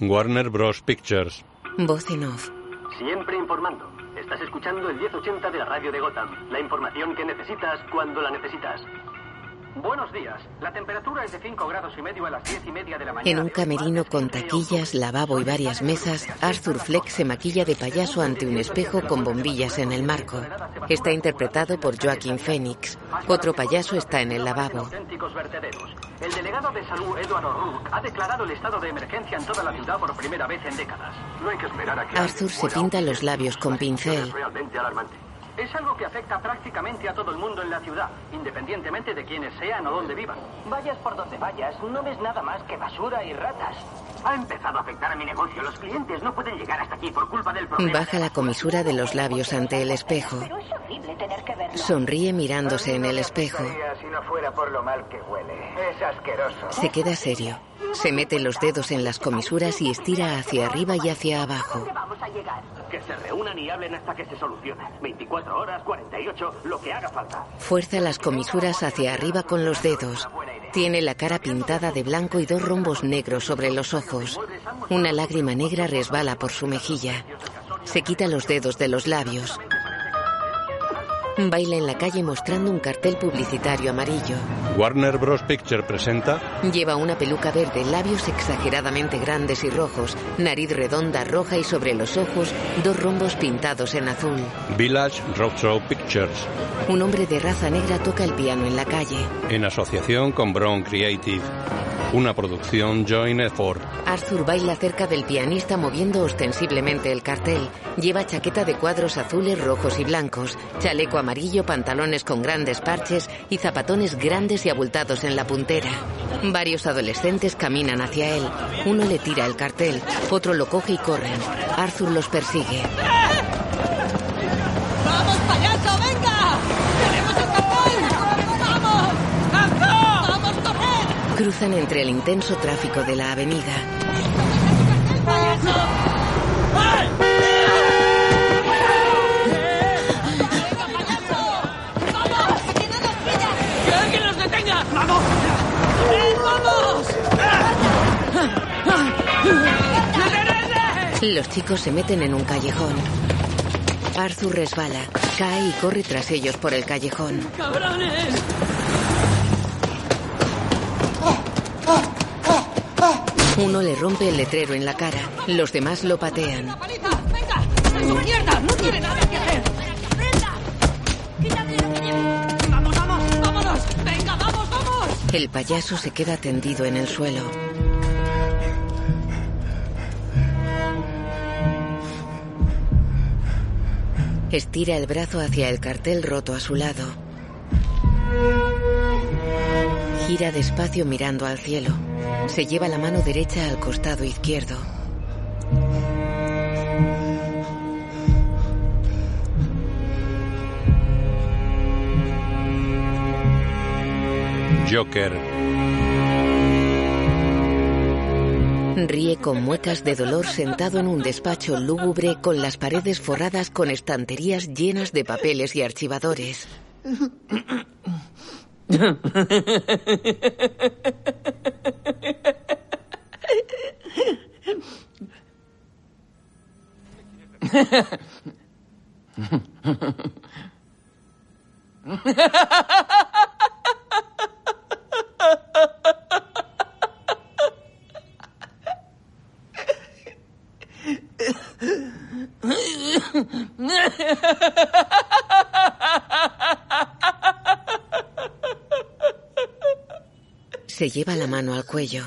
Warner Bros. Pictures. Voz en off. Siempre informando. Estás escuchando el 1080 de la radio de Gotham. La información que necesitas cuando la necesitas. Buenos días. La temperatura es de 5 grados y medio a las 10 y media de la mañana. En un camerino con taquillas, lavabo y varias mesas, Arthur Fleck se maquilla de payaso ante un espejo con bombillas en el marco. Está interpretado por Joaquín Phoenix. Otro payaso está en el lavabo. El delegado de salud, Edward O'Rourke, ha declarado el estado de emergencia en toda la ciudad por primera vez en décadas. No hay que esperar a que Arthur se pinta los labios con pincel. realmente alarmante. Es algo que afecta prácticamente a todo el mundo en la ciudad, independientemente de quiénes sean o dónde vivan. Vayas por donde vayas, no ves nada más que basura y ratas. Ha empezado a afectar a mi negocio. Los clientes no pueden llegar hasta aquí por culpa del problema. Baja la comisura de los labios ante el espejo. Es horrible tener que verlo. Sonríe mirándose en el espejo. Si no fuera por lo mal que huele. Es asqueroso. Se queda serio. Se mete los dedos en las comisuras y estira hacia arriba y hacia abajo. Vamos a llegar. Que se reúnan y hablen hasta que se solucione. 24 horas, 48, lo que haga falta. Fuerza las comisuras hacia arriba con los dedos. Tiene la cara pintada de blanco y dos rombos negros sobre los ojos. Una lágrima negra resbala por su mejilla. Se quita los dedos de los labios. Baila en la calle mostrando un cartel publicitario amarillo. Warner Bros. Picture presenta Lleva una peluca verde, labios exageradamente grandes y rojos, nariz redonda roja y sobre los ojos dos rombos pintados en azul. Village Roadshow Pictures, Un hombre de raza negra toca el piano en la calle. en asociación con Brown Creative. Una producción Joint Effort. Arthur baila cerca del pianista moviendo ostensiblemente el cartel. Lleva chaqueta de cuadros azules, rojos y blancos, chaleco amarillo, pantalones con grandes parches y zapatones grandes y abultados en la puntera. Varios adolescentes caminan hacia él. Uno le tira el cartel, otro lo coge y corren. Arthur los persigue. ¡Vamos, payaso, venga! ¡Tenemos el cartel! ¡Vamos! ¡Vamos, corred! Cruzan entre el intenso tráfico de la avenida. ¡Que Los chicos se meten en un callejón. Arthur resbala, cae y corre tras ellos por el callejón. ¡Cabrones! Uno le rompe el letrero en la cara, los demás lo patean. ¡Venga! ¡Mierda! ¡No tiene nada que hacer! ¡Vamos, vamos! ¡Vámonos! ¡Venga, vamos, vamos! El payaso se queda tendido en el suelo. Estira el brazo hacia el cartel roto a su lado. Gira despacio mirando al cielo. Se lleva la mano derecha al costado izquierdo. Joker. Ríe con muecas de dolor sentado en un despacho lúgubre con las paredes forradas con estanterías llenas de papeles y archivadores. Se lleva la mano al cuello.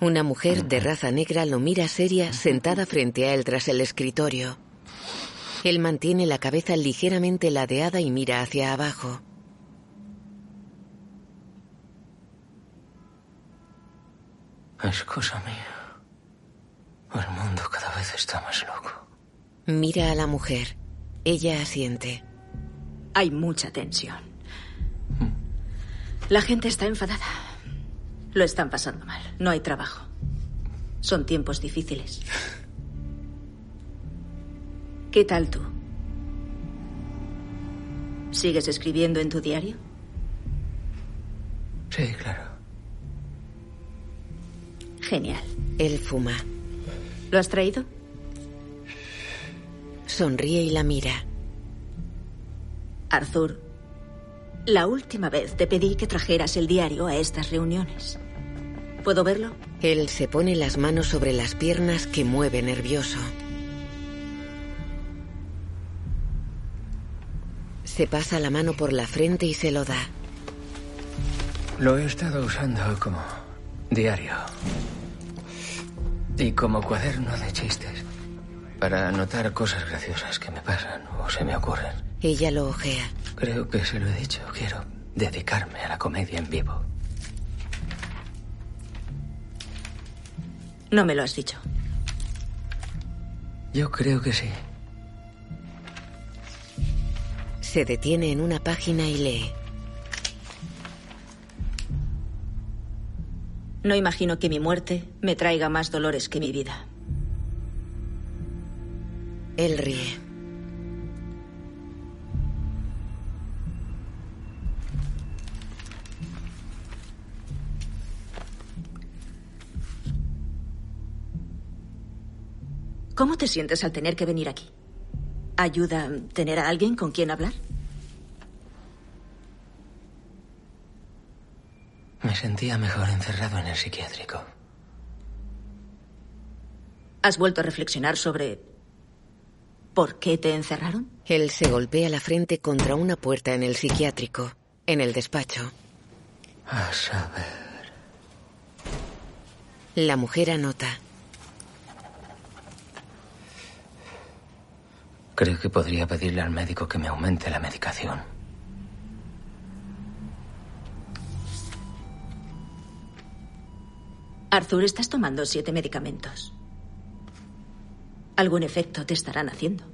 Una mujer de raza negra lo mira seria sentada frente a él tras el escritorio. Él mantiene la cabeza ligeramente ladeada y mira hacia abajo. Es cosa mía. El mundo cada vez está más loco. Mira a la mujer. Ella asiente. Hay mucha tensión. La gente está enfadada. Lo están pasando mal. No hay trabajo. Son tiempos difíciles. ¿Qué tal tú? ¿Sigues escribiendo en tu diario? Sí, claro. Genial. Él fuma. ¿Lo has traído? Sonríe y la mira. Arthur, la última vez te pedí que trajeras el diario a estas reuniones. ¿Puedo verlo? Él se pone las manos sobre las piernas que mueve nervioso. Se pasa la mano por la frente y se lo da. Lo he estado usando como diario. Y como cuaderno de chistes. Para anotar cosas graciosas que me pasan o se me ocurren. Ella lo ojea. Creo que se lo he dicho. Quiero dedicarme a la comedia en vivo. No me lo has dicho. Yo creo que sí. Se detiene en una página y lee. No imagino que mi muerte me traiga más dolores que mi vida. Él ríe. ¿Cómo te sientes al tener que venir aquí? ¿Ayuda tener a alguien con quien hablar? Me sentía mejor encerrado en el psiquiátrico. ¿Has vuelto a reflexionar sobre por qué te encerraron? Él se golpea la frente contra una puerta en el psiquiátrico, en el despacho. A saber. La mujer anota. Creo que podría pedirle al médico que me aumente la medicación. Arthur, estás tomando siete medicamentos. Algún efecto te estarán haciendo.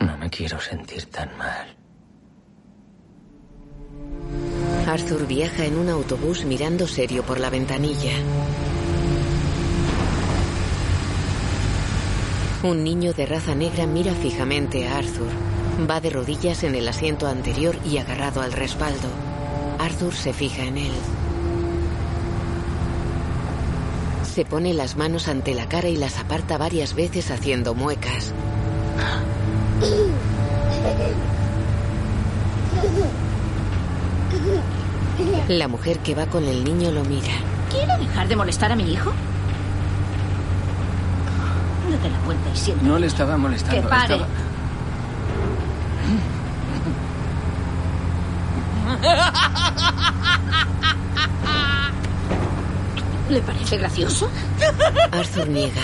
No me quiero sentir tan mal. Arthur viaja en un autobús mirando serio por la ventanilla. Un niño de raza negra mira fijamente a Arthur. Va de rodillas en el asiento anterior y agarrado al respaldo. Arthur se fija en él. Se pone las manos ante la cara y las aparta varias veces haciendo muecas. La mujer que va con el niño lo mira. ¿Quiere dejar de molestar a mi hijo? La vuelta y siéntate. No le estaba molestando. Que pare. estaba- ¿Le parece gracioso? Arthur niega.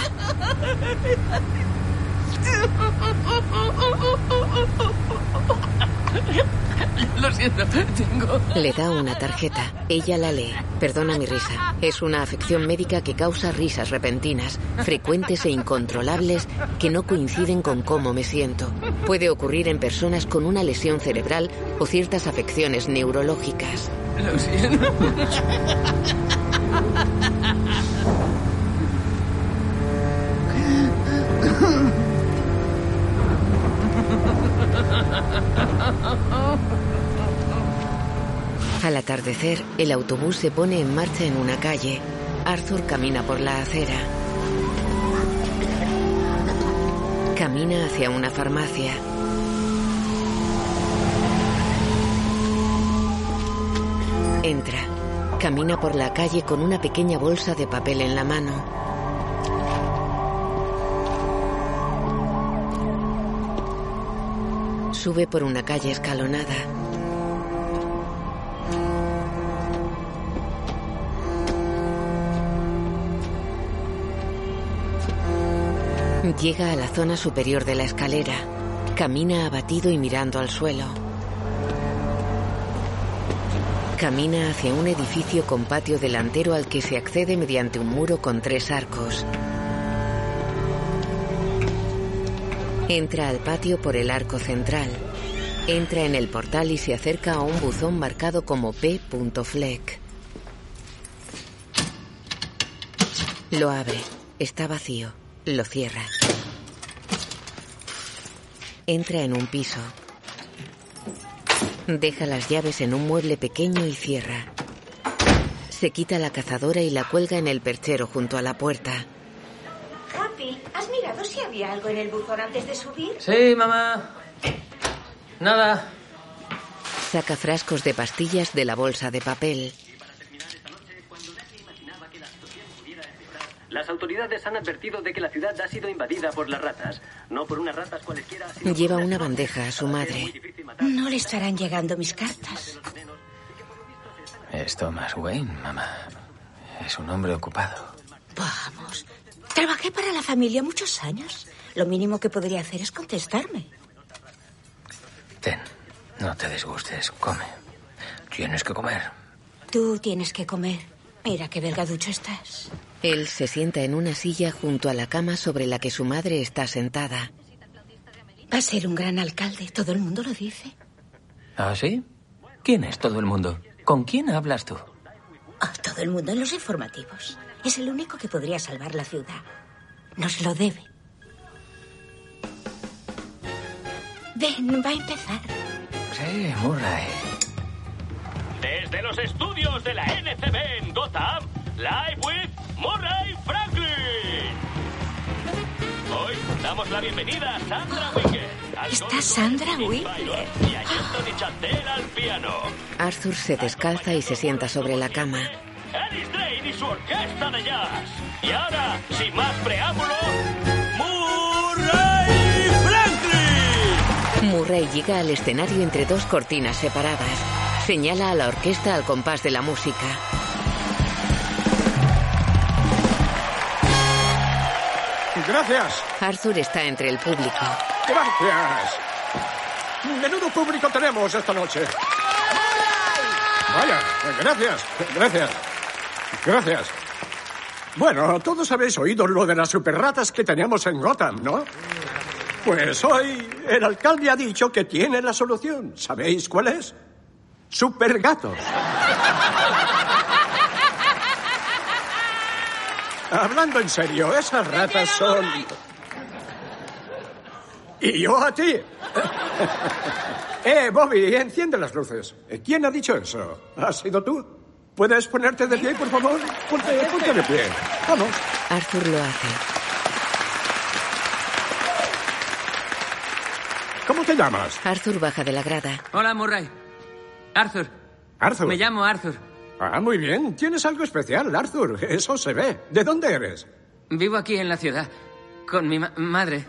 Lo siento, tengo. Le da una tarjeta. Ella la lee. Perdona mi risa. Es una afección médica que causa risas repentinas, frecuentes e incontrolables que no coinciden con cómo me siento. Puede ocurrir en personas con una lesión cerebral o ciertas afecciones neurológicas. Lo siento. Al atardecer, el autobús se pone en marcha en una calle. Arthur camina por la acera. Camina hacia una farmacia. Entra. Camina por la calle con una pequeña bolsa de papel en la mano. Sube por una calle escalonada. Llega a la zona superior de la escalera. Camina abatido y mirando al suelo. Camina hacia un edificio con patio delantero al que se accede mediante un muro con tres arcos. Entra al patio por el arco central. Entra en el portal y se acerca a un buzón marcado como P. Fleck. Lo abre. Está vacío. Lo cierra. Entra en un piso. Deja las llaves en un mueble pequeño y cierra. Se quita la cazadora y la cuelga en el perchero junto a la puerta. ¿Has mirado si había algo en el buzón antes de subir? Sí, mamá. Nada. Saca frascos de pastillas de la bolsa de papel. Las autoridades han advertido de que la ciudad ha sido invadida por las ratas. No por unas ratas cualesquiera. sino Lleva una bandeja a su madre. No le estarán llegando mis cartas. Es Thomas Wayne, mamá. Es un hombre ocupado. Vamos. Trabajé para la familia muchos años. Lo mínimo que podría hacer es contestarme. Ten, no te disgustes. Come. Tienes que comer. Tú tienes que comer. Mira qué delgaducho estás. Él se sienta en una silla junto a la cama sobre la que su madre está sentada. Va a ser un gran alcalde, todo el mundo lo dice. ¿Ah, sí? ¿Quién es todo el mundo? ¿Con quién hablas tú? Oh, todo el mundo en los informativos. Es el único que podría salvar la ciudad. Nos lo debe. Ven, va a empezar. Sí, Murray. Desde los estudios de la NCB en Gotham, live with Murray Franklin. Hoy damos la bienvenida a Sandra Winger. al ¿Está Sandra Winger? Tyler Y a Anthony Chandler al piano. Arthur se descalza y se sienta sobre la cama. Alice Drain y su orquesta de jazz. Y ahora, sin más preámbulo, Murray Franklin. Murray llega al escenario entre dos cortinas separadas. Señala a la orquesta al compás de la música. Gracias. Arthur está entre el público. Gracias. Menudo público tenemos esta noche. Vaya, gracias, gracias. Gracias. Bueno, todos habéis oído lo de las superratas que teníamos en Gotham, ¿no? Pues hoy el alcalde ha dicho que tiene la solución. ¿Sabéis cuál es? Supergatos. Hablando en serio, esas ratas son... Y yo a ti. Eh, Bobby, enciende las luces. ¿Quién ha dicho eso? ¿Has sido tú? ¿Puedes ponerte de pie, por favor? Ponte, ponte de pie. Vamos. Arthur lo hace. ¿Cómo te llamas? Arthur baja de la grada. Hola, Murray. Arthur. Arthur. Me llamo Arthur. Ah, muy bien. Tienes algo especial, Arthur. Eso se ve. ¿De dónde eres? Vivo aquí en la ciudad. Con mi ma- madre.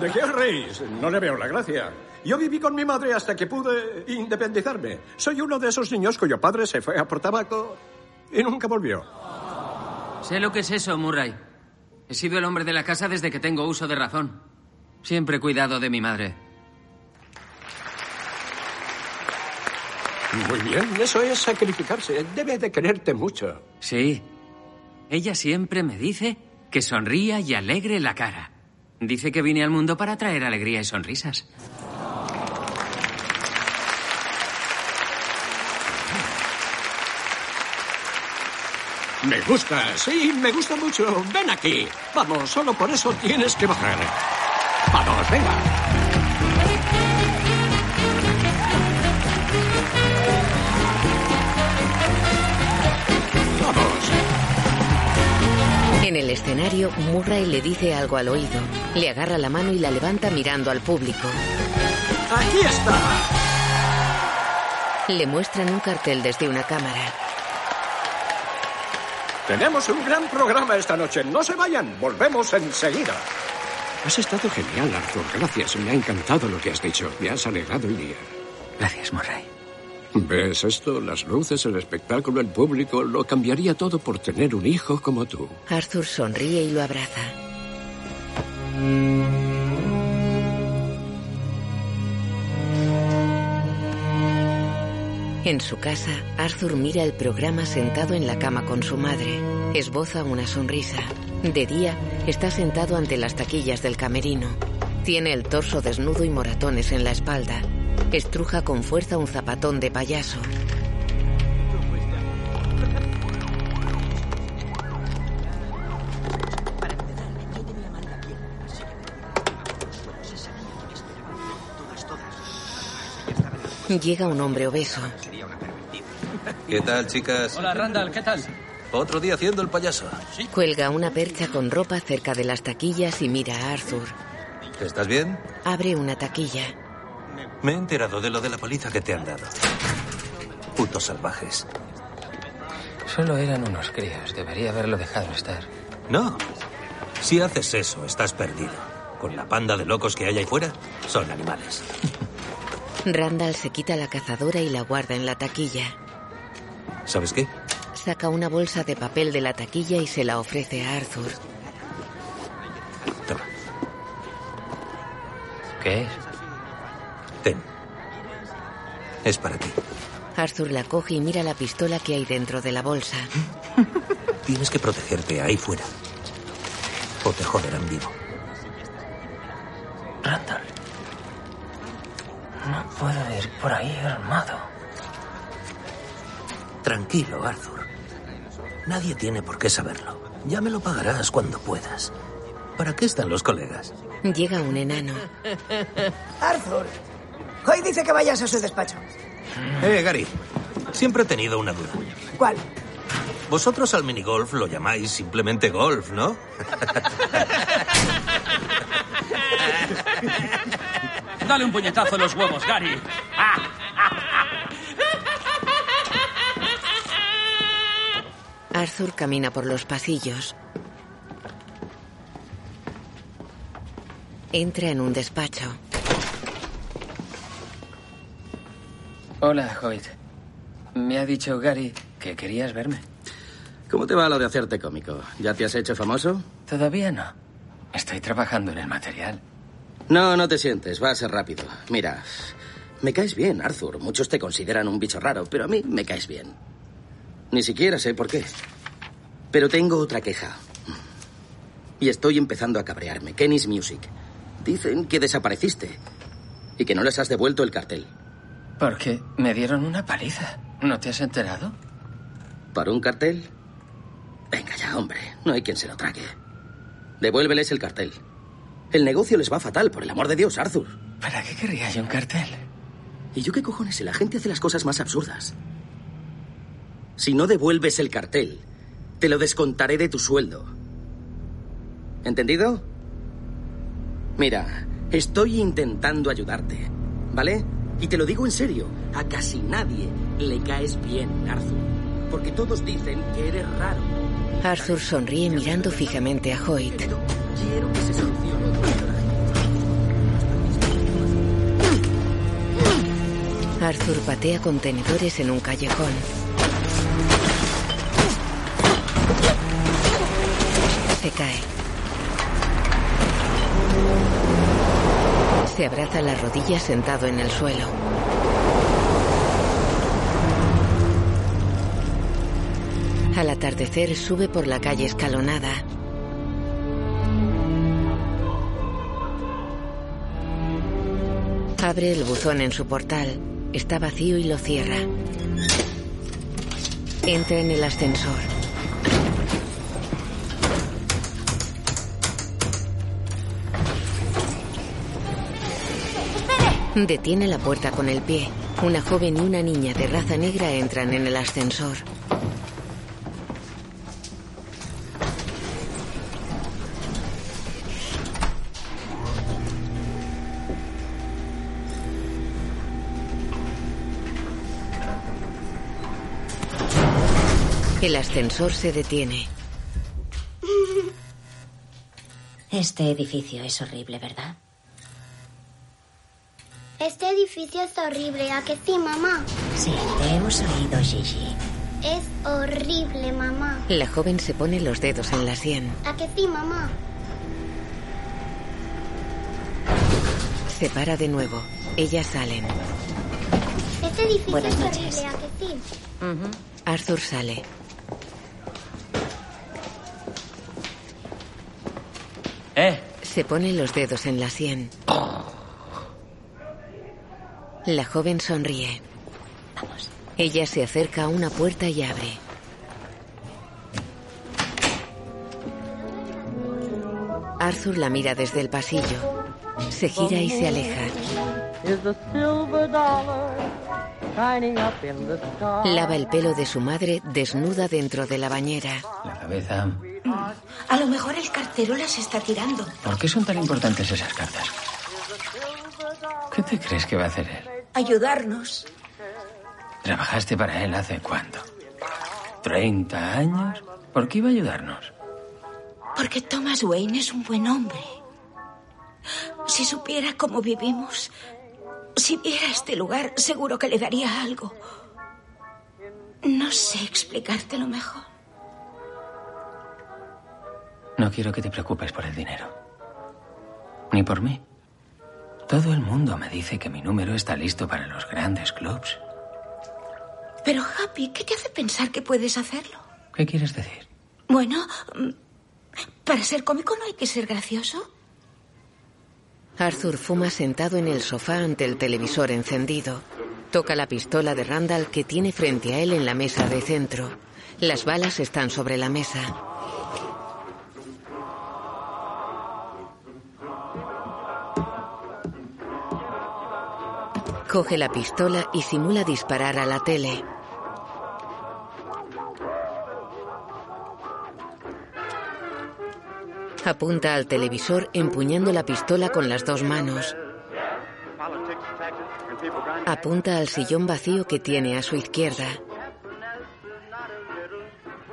¿De qué os reís? No le veo la gracia. Yo viví con mi madre hasta que pude independizarme. Soy uno de esos niños cuyo padre se fue a por tabaco y nunca volvió. Sé lo que es eso, Murray. He sido el hombre de la casa desde que tengo uso de razón. Siempre he cuidado de mi madre. Muy bien, eso es sacrificarse. Debe de quererte mucho. Sí. Ella siempre me dice que sonría y alegre la cara. Dice que vine al mundo para traer alegría y sonrisas. Me gusta, sí, me gusta mucho. Ven aquí. Vamos, solo por eso tienes que bajar. Vamos, venga. Vamos. En el escenario, Murray le dice algo al oído. Le agarra la mano y la levanta mirando al público. Aquí está. Le muestran un cartel desde una cámara. Tenemos un gran programa esta noche. No se vayan. Volvemos enseguida. Has estado genial, Arthur. Gracias. Me ha encantado lo que has dicho. Me has alegrado el día. Gracias, Murray. ¿Ves esto? Las luces, el espectáculo, el público. Lo cambiaría todo por tener un hijo como tú. Arthur sonríe y lo abraza. En su casa, Arthur mira el programa sentado en la cama con su madre. Esboza una sonrisa. De día, está sentado ante las taquillas del camerino. Tiene el torso desnudo y moratones en la espalda. Estruja con fuerza un zapatón de payaso. Llega un hombre obeso. ¿Qué tal, chicas? Hola, Randall, ¿qué tal? Otro día haciendo el payaso. Cuelga una percha con ropa cerca de las taquillas y mira a Arthur. ¿Estás bien? Abre una taquilla. Me he enterado de lo de la paliza que te han dado. Putos salvajes. Solo eran unos críos. Debería haberlo dejado estar. No. Si haces eso, estás perdido. Con la panda de locos que hay ahí fuera, son animales. Randall se quita la cazadora y la guarda en la taquilla. ¿Sabes qué? Saca una bolsa de papel de la taquilla y se la ofrece a Arthur. Toma. ¿Qué es? Ten. Es para ti. Arthur la coge y mira la pistola que hay dentro de la bolsa. Tienes que protegerte ahí fuera. O te joderán vivo. Randall. No puedo ir por ahí armado. Tranquilo, Arthur. Nadie tiene por qué saberlo. Ya me lo pagarás cuando puedas. ¿Para qué están los colegas? Llega un enano. Arthur, hoy dice que vayas a su despacho. Eh, Gary. Siempre he tenido una duda. ¿Cuál? Vosotros al minigolf lo llamáis simplemente golf, ¿no? Dale un puñetazo en los huevos, Gary. Arthur camina por los pasillos. Entra en un despacho. Hola, Hoyt. Me ha dicho Gary que querías verme. ¿Cómo te va lo de hacerte cómico? ¿Ya te has hecho famoso? Todavía no. Estoy trabajando en el material. No, no te sientes, va a ser rápido. Mira, me caes bien, Arthur. Muchos te consideran un bicho raro, pero a mí me caes bien. Ni siquiera sé por qué. Pero tengo otra queja. Y estoy empezando a cabrearme. Kenny's Music. Dicen que desapareciste y que no les has devuelto el cartel. Porque me dieron una paliza. ¿No te has enterado? ¿Para un cartel? Venga ya, hombre. No hay quien se lo trague. Devuélveles el cartel. El negocio les va fatal, por el amor de Dios, Arthur. ¿Para qué querría yo un cartel? ¿Y yo qué cojones? La gente hace las cosas más absurdas. Si no devuelves el cartel, te lo descontaré de tu sueldo. ¿Entendido? Mira, estoy intentando ayudarte, ¿vale? Y te lo digo en serio, a casi nadie le caes bien, Arthur. Porque todos dicen que eres raro. Arthur sonríe mirando fijamente a Hoyt. Arthur patea contenedores en un callejón. Se cae. Se abraza las rodillas sentado en el suelo. Al atardecer sube por la calle escalonada. Abre el buzón en su portal. Está vacío y lo cierra. Entra en el ascensor. Detiene la puerta con el pie. Una joven y una niña de raza negra entran en el ascensor. El ascensor se detiene. Este edificio es horrible, ¿verdad? Este edificio es horrible, ¿a que sí, mamá? Sí, te hemos oído, Gigi. Es horrible, mamá. La joven se pone los dedos en la sien. ¿A que sí, mamá? Se para de nuevo. Ellas salen. Este edificio Buenas es noches. horrible, ¿a que sí? Arthur sale. ¿Eh? Se pone los dedos en la sien. La joven sonríe. Vamos. Ella se acerca a una puerta y abre. Arthur la mira desde el pasillo. Se gira y se aleja. Lava el pelo de su madre desnuda dentro de la bañera. La cabeza. A lo mejor el cartero las está tirando. ¿Por qué son tan importantes esas cartas? ¿Qué te crees que va a hacer él? Ayudarnos. ¿Trabajaste para él hace cuánto? ¿30 años? ¿Por qué iba a ayudarnos? Porque Thomas Wayne es un buen hombre. Si supiera cómo vivimos, si viera este lugar, seguro que le daría algo. No sé explicártelo mejor. No quiero que te preocupes por el dinero. Ni por mí. Todo el mundo me dice que mi número está listo para los grandes clubs. Pero, Happy, ¿qué te hace pensar que puedes hacerlo? ¿Qué quieres decir? Bueno, mm, para ser cómico no hay que ser gracioso. Arthur fuma sentado en el sofá ante el televisor encendido. Toca la pistola de Randall que tiene frente a él en la mesa de centro. Las balas están sobre la mesa. Coge la pistola y simula disparar a la tele. Apunta al televisor empuñando la pistola con las dos manos. Apunta al sillón vacío que tiene a su izquierda.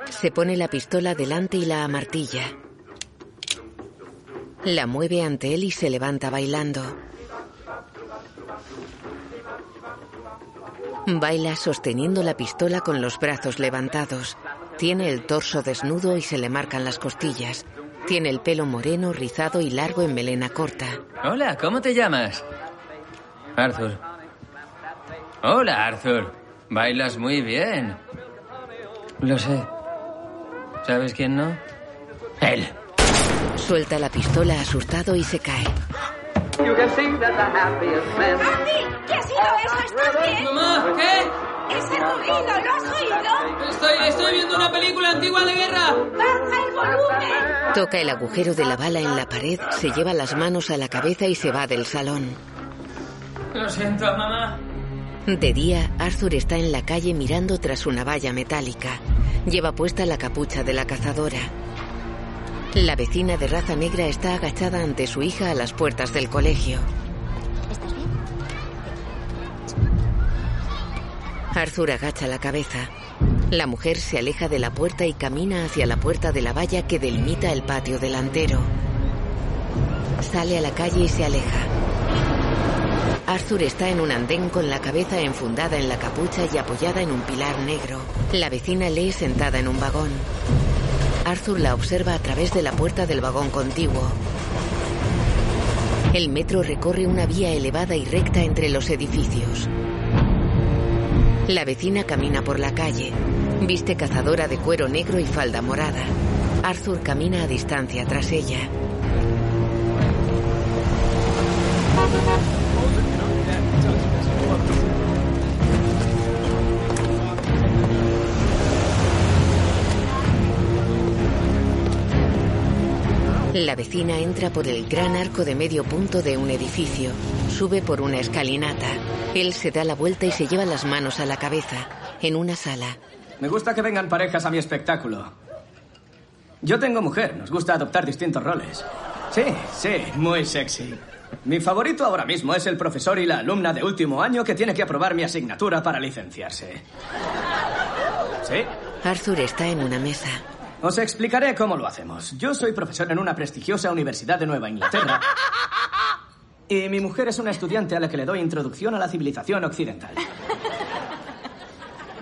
Se pone la pistola delante y la amartilla. La mueve ante él y se levanta bailando. Baila sosteniendo la pistola con los brazos levantados. Tiene el torso desnudo y se le marcan las costillas. Tiene el pelo moreno, rizado y largo en melena corta. Hola, ¿cómo te llamas? Arthur. Hola, Arthur. Bailas muy bien. Lo sé. ¿Sabes quién no? Él. Suelta la pistola asustado y se cae. ¡Andy! ¿Qué ha sido eso? ¿Estás bien? Mamá, ¿qué? ¡Ese rugido! ¿Lo has oído? Estoy, estoy viendo una película antigua de guerra. ¡Baja el volumen! Toca el agujero de la bala en la pared, se lleva las manos a la cabeza y se va del salón. Lo siento, mamá. De día, Arthur está en la calle mirando tras una valla metálica. Lleva puesta la capucha de la cazadora. La vecina de raza negra está agachada ante su hija a las puertas del colegio. Arthur agacha la cabeza. La mujer se aleja de la puerta y camina hacia la puerta de la valla que delimita el patio delantero. Sale a la calle y se aleja. Arthur está en un andén con la cabeza enfundada en la capucha y apoyada en un pilar negro. La vecina lee sentada en un vagón. Arthur la observa a través de la puerta del vagón contiguo. El metro recorre una vía elevada y recta entre los edificios. La vecina camina por la calle. Viste cazadora de cuero negro y falda morada. Arthur camina a distancia tras ella. La vecina entra por el gran arco de medio punto de un edificio. Sube por una escalinata. Él se da la vuelta y se lleva las manos a la cabeza. En una sala. Me gusta que vengan parejas a mi espectáculo. Yo tengo mujer, nos gusta adoptar distintos roles. Sí, sí, muy sexy. Mi favorito ahora mismo es el profesor y la alumna de último año que tiene que aprobar mi asignatura para licenciarse. ¿Sí? Arthur está en una mesa. Os explicaré cómo lo hacemos. Yo soy profesor en una prestigiosa universidad de Nueva Inglaterra. Y mi mujer es una estudiante a la que le doy introducción a la civilización occidental.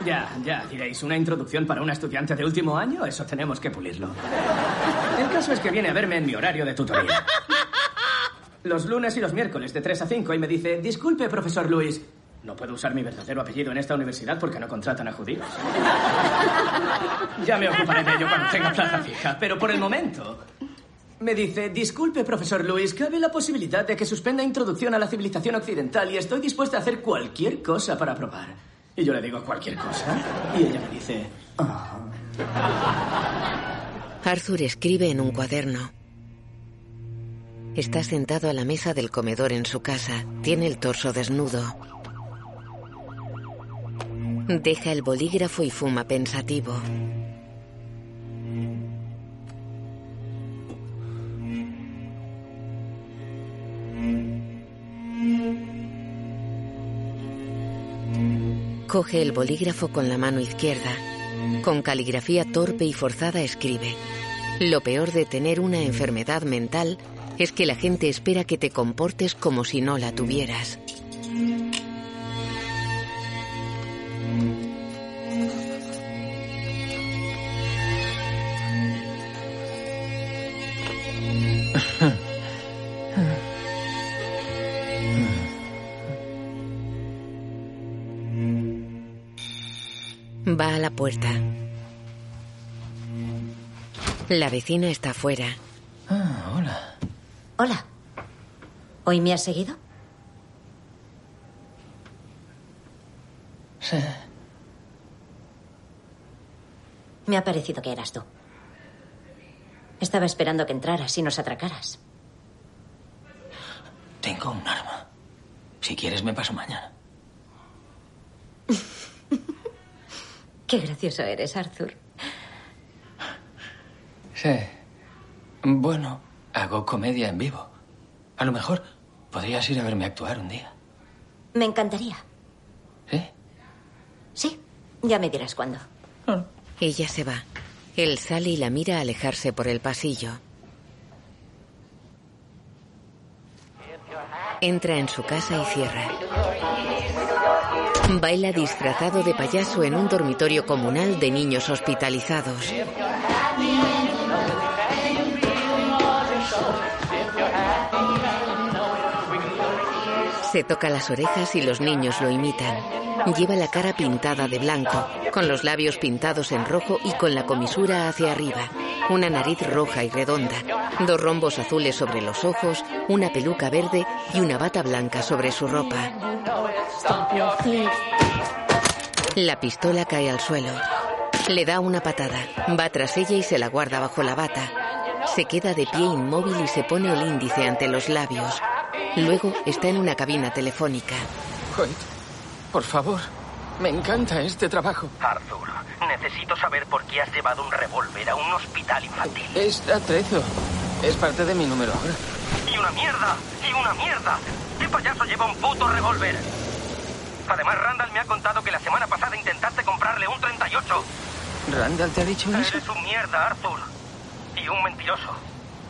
Ya, ya, diréis, ¿una introducción para una estudiante de último año? Eso tenemos que pulirlo. El caso es que viene a verme en mi horario de tutoría. Los lunes y los miércoles de 3 a 5 y me dice, disculpe, profesor Luis, no puedo usar mi verdadero apellido en esta universidad porque no contratan a judíos. Ya me ocuparé de ello cuando tenga plaza fija, pero por el momento me dice, disculpe, profesor Luis, ¿cabe la posibilidad de que suspenda introducción a la civilización occidental y estoy dispuesta a hacer cualquier cosa para probar? Y yo le digo cualquier cosa y ella me dice, "Ah". Arthur escribe en un cuaderno. Está sentado a la mesa del comedor en su casa. Tiene el torso desnudo. Deja el bolígrafo y fuma pensativo. Coge el bolígrafo con la mano izquierda. Con caligrafía torpe y forzada escribe. Lo peor de tener una enfermedad mental es que la gente espera que te comportes como si no la tuvieras. Va a la puerta. La vecina está fuera. Ah, hola. Hola. ¿Hoy me has seguido? Sí. Me ha parecido que eras tú. Estaba esperando que entraras y nos atracaras. Tengo un arma. Si quieres, me paso mañana. Qué gracioso eres, Arthur. Sí. Bueno, hago comedia en vivo. A lo mejor podrías ir a verme actuar un día. Me encantaría. ¿Sí? Sí, ya me dirás cuándo. Ella se va. Él sale y la mira alejarse por el pasillo. Entra en su casa y cierra. Baila disfrazado de payaso en un dormitorio comunal de niños hospitalizados. Se toca las orejas y los niños lo imitan. Lleva la cara pintada de blanco, con los labios pintados en rojo y con la comisura hacia arriba. Una nariz roja y redonda, dos rombos azules sobre los ojos, una peluca verde y una bata blanca sobre su ropa. La pistola cae al suelo. Le da una patada, va tras ella y se la guarda bajo la bata. Se queda de pie inmóvil y se pone el índice ante los labios. Luego está en una cabina telefónica. Hoyt, por favor. Me encanta este trabajo. Arthur, necesito saber por qué has llevado un revólver a un hospital infantil. Es atrezo. Es parte de mi número ahora. ¡Y una mierda! ¡Y una mierda! ¿Qué payaso lleva un puto revólver? Además, Randall me ha contado que la semana pasada intentaste comprarle un 38. ¿Randall te ha dicho eso? Eres un mierda, Arthur. Y un mentiroso.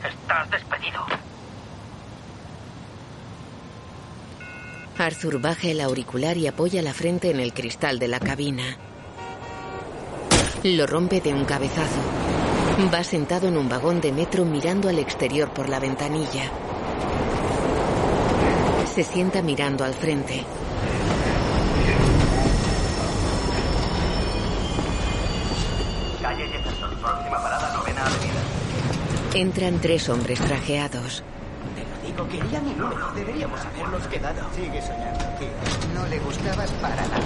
Estás despedido. Arthur baja el auricular y apoya la frente en el cristal de la cabina. Lo rompe de un cabezazo. Va sentado en un vagón de metro mirando al exterior por la ventanilla. Se sienta mirando al frente. Calle Jefferson, próxima parada, novena avenida. Entran tres hombres trajeados. Quería mi número. Deberíamos habernos quedado. Sigue soñando, tío. No le gustabas para nada.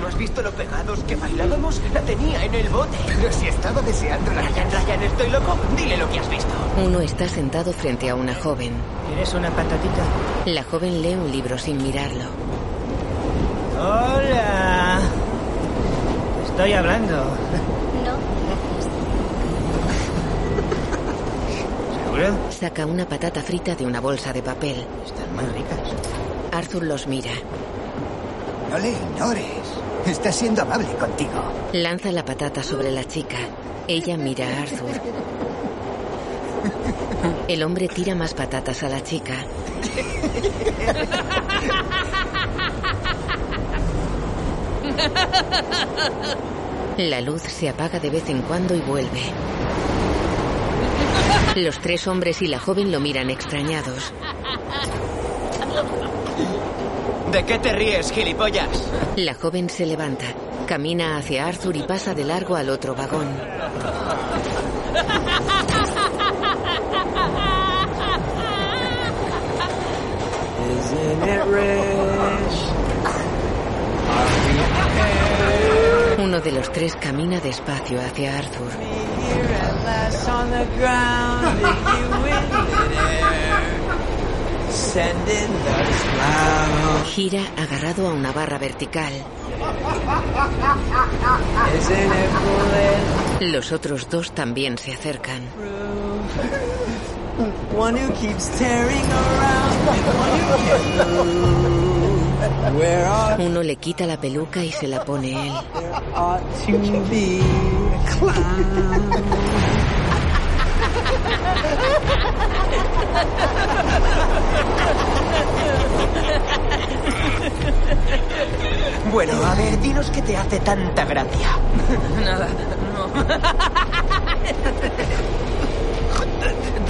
¿No has visto lo pegados que bailábamos? La tenía en el bote. Pero si estaba deseando la... Ryan, Ryan, ¿estoy loco? Dile lo que has visto. Uno está sentado frente a una joven. ¿Quieres una patatita? La joven lee un libro sin mirarlo. Hola. Estoy hablando. Saca una patata frita de una bolsa de papel. Están muy ricas. Arthur los mira. No le ignores. Está siendo amable contigo. Lanza la patata sobre la chica. Ella mira a Arthur. El hombre tira más patatas a la chica. La luz se apaga de vez en cuando y vuelve. Los tres hombres y la joven lo miran extrañados. ¿De qué te ríes, gilipollas? La joven se levanta, camina hacia Arthur y pasa de largo al otro vagón. Uno de los tres camina despacio hacia Arthur. Gira agarrado a una barra vertical. Los otros dos también se acercan. One who keeps tearing around. One who Uno le quita la peluca y se la pone él. Bueno, a ver, dinos qué te hace tanta gracia. Nada, no.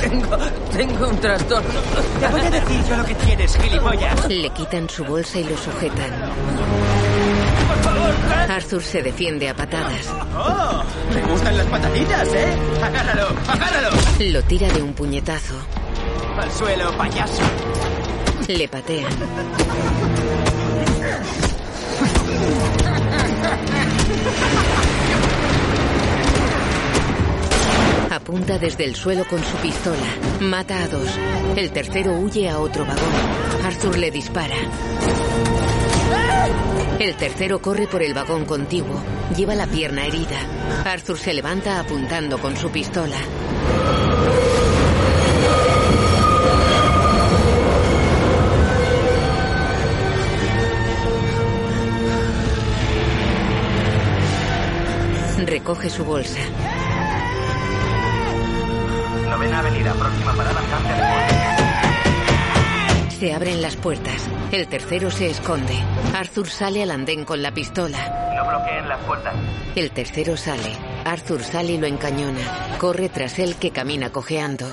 Tengo, tengo un trastorno. Te voy a decir yo lo que tienes, gilipollas. Le quitan su bolsa y lo sujetan. Arthur se defiende a patadas. ¡Oh! Me gustan las pataditas, ¿eh? ¡Agárralo! ¡Agárralo! Lo tira de un puñetazo. Al suelo, payaso. Le patean. Apunta desde el suelo con su pistola. Mata a dos. El tercero huye a otro vagón. Arthur le dispara. El tercero corre por el vagón contiguo. Lleva la pierna herida. Arthur se levanta apuntando con su pistola. Recoge su bolsa. Novena avenida, próxima parada, Hampton Se abren las puertas. El tercero se esconde. Arthur sale al andén con la pistola. No bloqueen las puertas. El tercero sale. Arthur sale y lo encañona. Corre tras él que camina cojeando.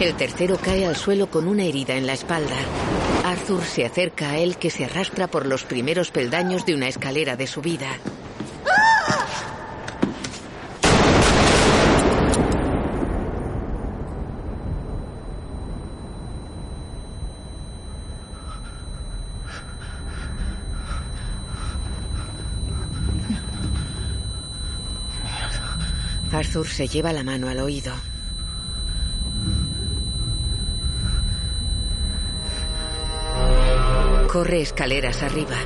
El tercero cae al suelo con una herida en la espalda. Arthur se acerca a él que se arrastra por los primeros peldaños de una escalera de subida. Arthur se lleva la mano al oído. Corre escaleras arriba.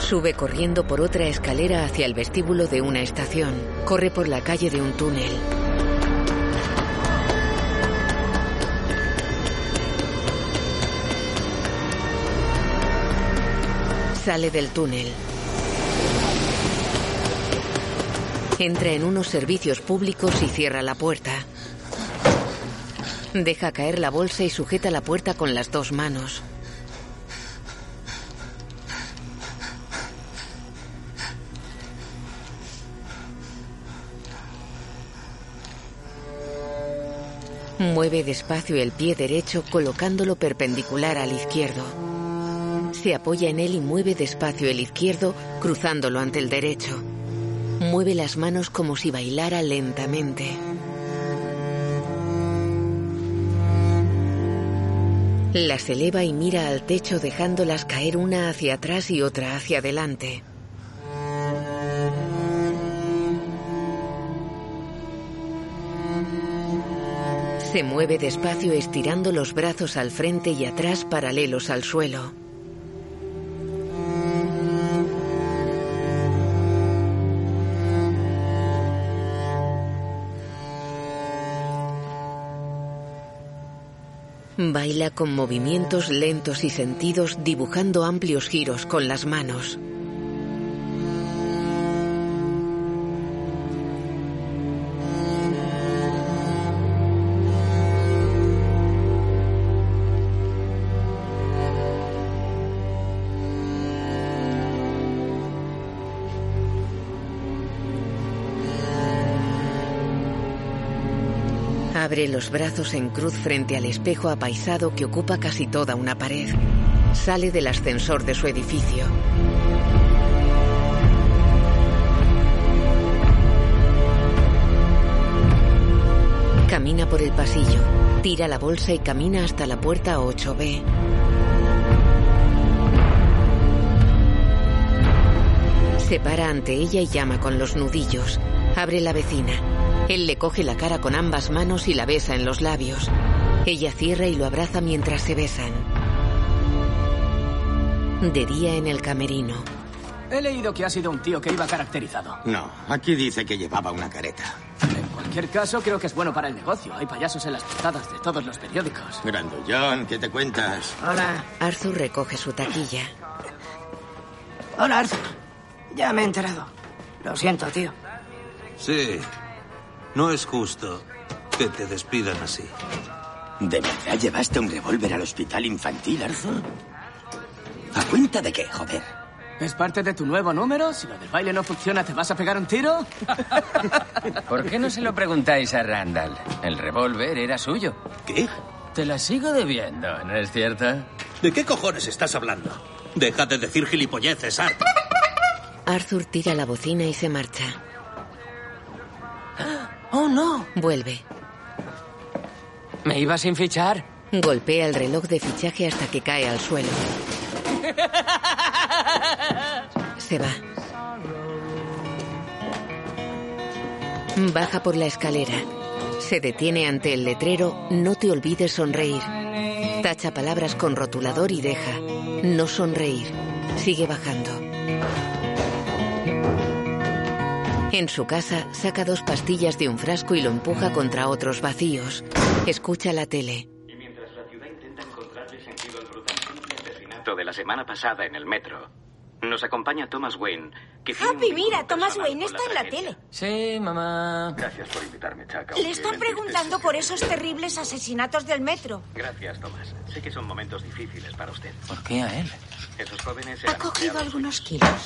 Sube corriendo por otra escalera hacia el vestíbulo de una estación. Corre por la calle de un túnel. Sale del túnel. Entra en unos servicios públicos y cierra la puerta. Deja caer la bolsa y sujeta la puerta con las dos manos. Mueve despacio el pie derecho colocándolo perpendicular al izquierdo. Se apoya en él y mueve despacio el izquierdo cruzándolo ante el derecho. Mueve las manos como si bailara lentamente. Las eleva y mira al techo dejándolas caer una hacia atrás y otra hacia adelante. Se mueve despacio estirando los brazos al frente y atrás paralelos al suelo. Baila con movimientos lentos y sentidos dibujando amplios giros con las manos. Los brazos en cruz frente al espejo apaisado que ocupa casi toda una pared. Sale del ascensor de su edificio. Camina por el pasillo, tira la bolsa y camina hasta la puerta 8B. Se para ante ella y llama con los nudillos. Abre la vecina. Él le coge la cara con ambas manos y la besa en los labios. Ella cierra y lo abraza mientras se besan. De día en el camerino. He leído que ha sido un tío que iba caracterizado. No, aquí dice que llevaba una careta. En cualquier caso, creo que es bueno para el negocio. Hay payasos en las portadas de todos los periódicos. Grandullón, ¿qué te cuentas? Hola. Arthur recoge su taquilla. Hola, Arthur. Ya me he enterado. Lo siento, tío. Sí. No es justo que te despidan así. ¿De verdad llevaste un revólver al hospital infantil, Arthur? ¿A cuenta de qué, joder? ¿Es parte de tu nuevo número? Si lo del baile no funciona, ¿te vas a pegar un tiro? ¿Por qué no se lo preguntáis a Randall? El revólver era suyo. ¿Qué? Te la sigo debiendo, ¿no es cierto? ¿De qué cojones estás hablando? Deja de decir gilipolleces, Art. Arthur tira la bocina y se marcha. ¡Oh, no! Vuelve. ¿Me iba sin fichar? Golpea el reloj de fichaje hasta que cae al suelo. Se va. Baja por la escalera. Se detiene ante el letrero No te olvides sonreír. Tacha palabras con rotulador y deja No sonreír. Sigue bajando. En su casa saca dos pastillas de un frasco y lo empuja contra otros vacíos. Escucha la tele. Y mientras la ciudad intenta encontrarle sentido al brutal asesinato de la semana pasada en el metro, nos acompaña Thomas Wayne, que Happy, mira, Thomas Wayne está en la tele. Sí, mamá. Gracias por invitarme, Chuck. Le mentirte preguntando por esos terribles asesinatos del metro. Gracias, Thomas. Sé que son momentos difíciles para usted. ¿Por qué a él? Esos jóvenes Ha cogido algunos kilos.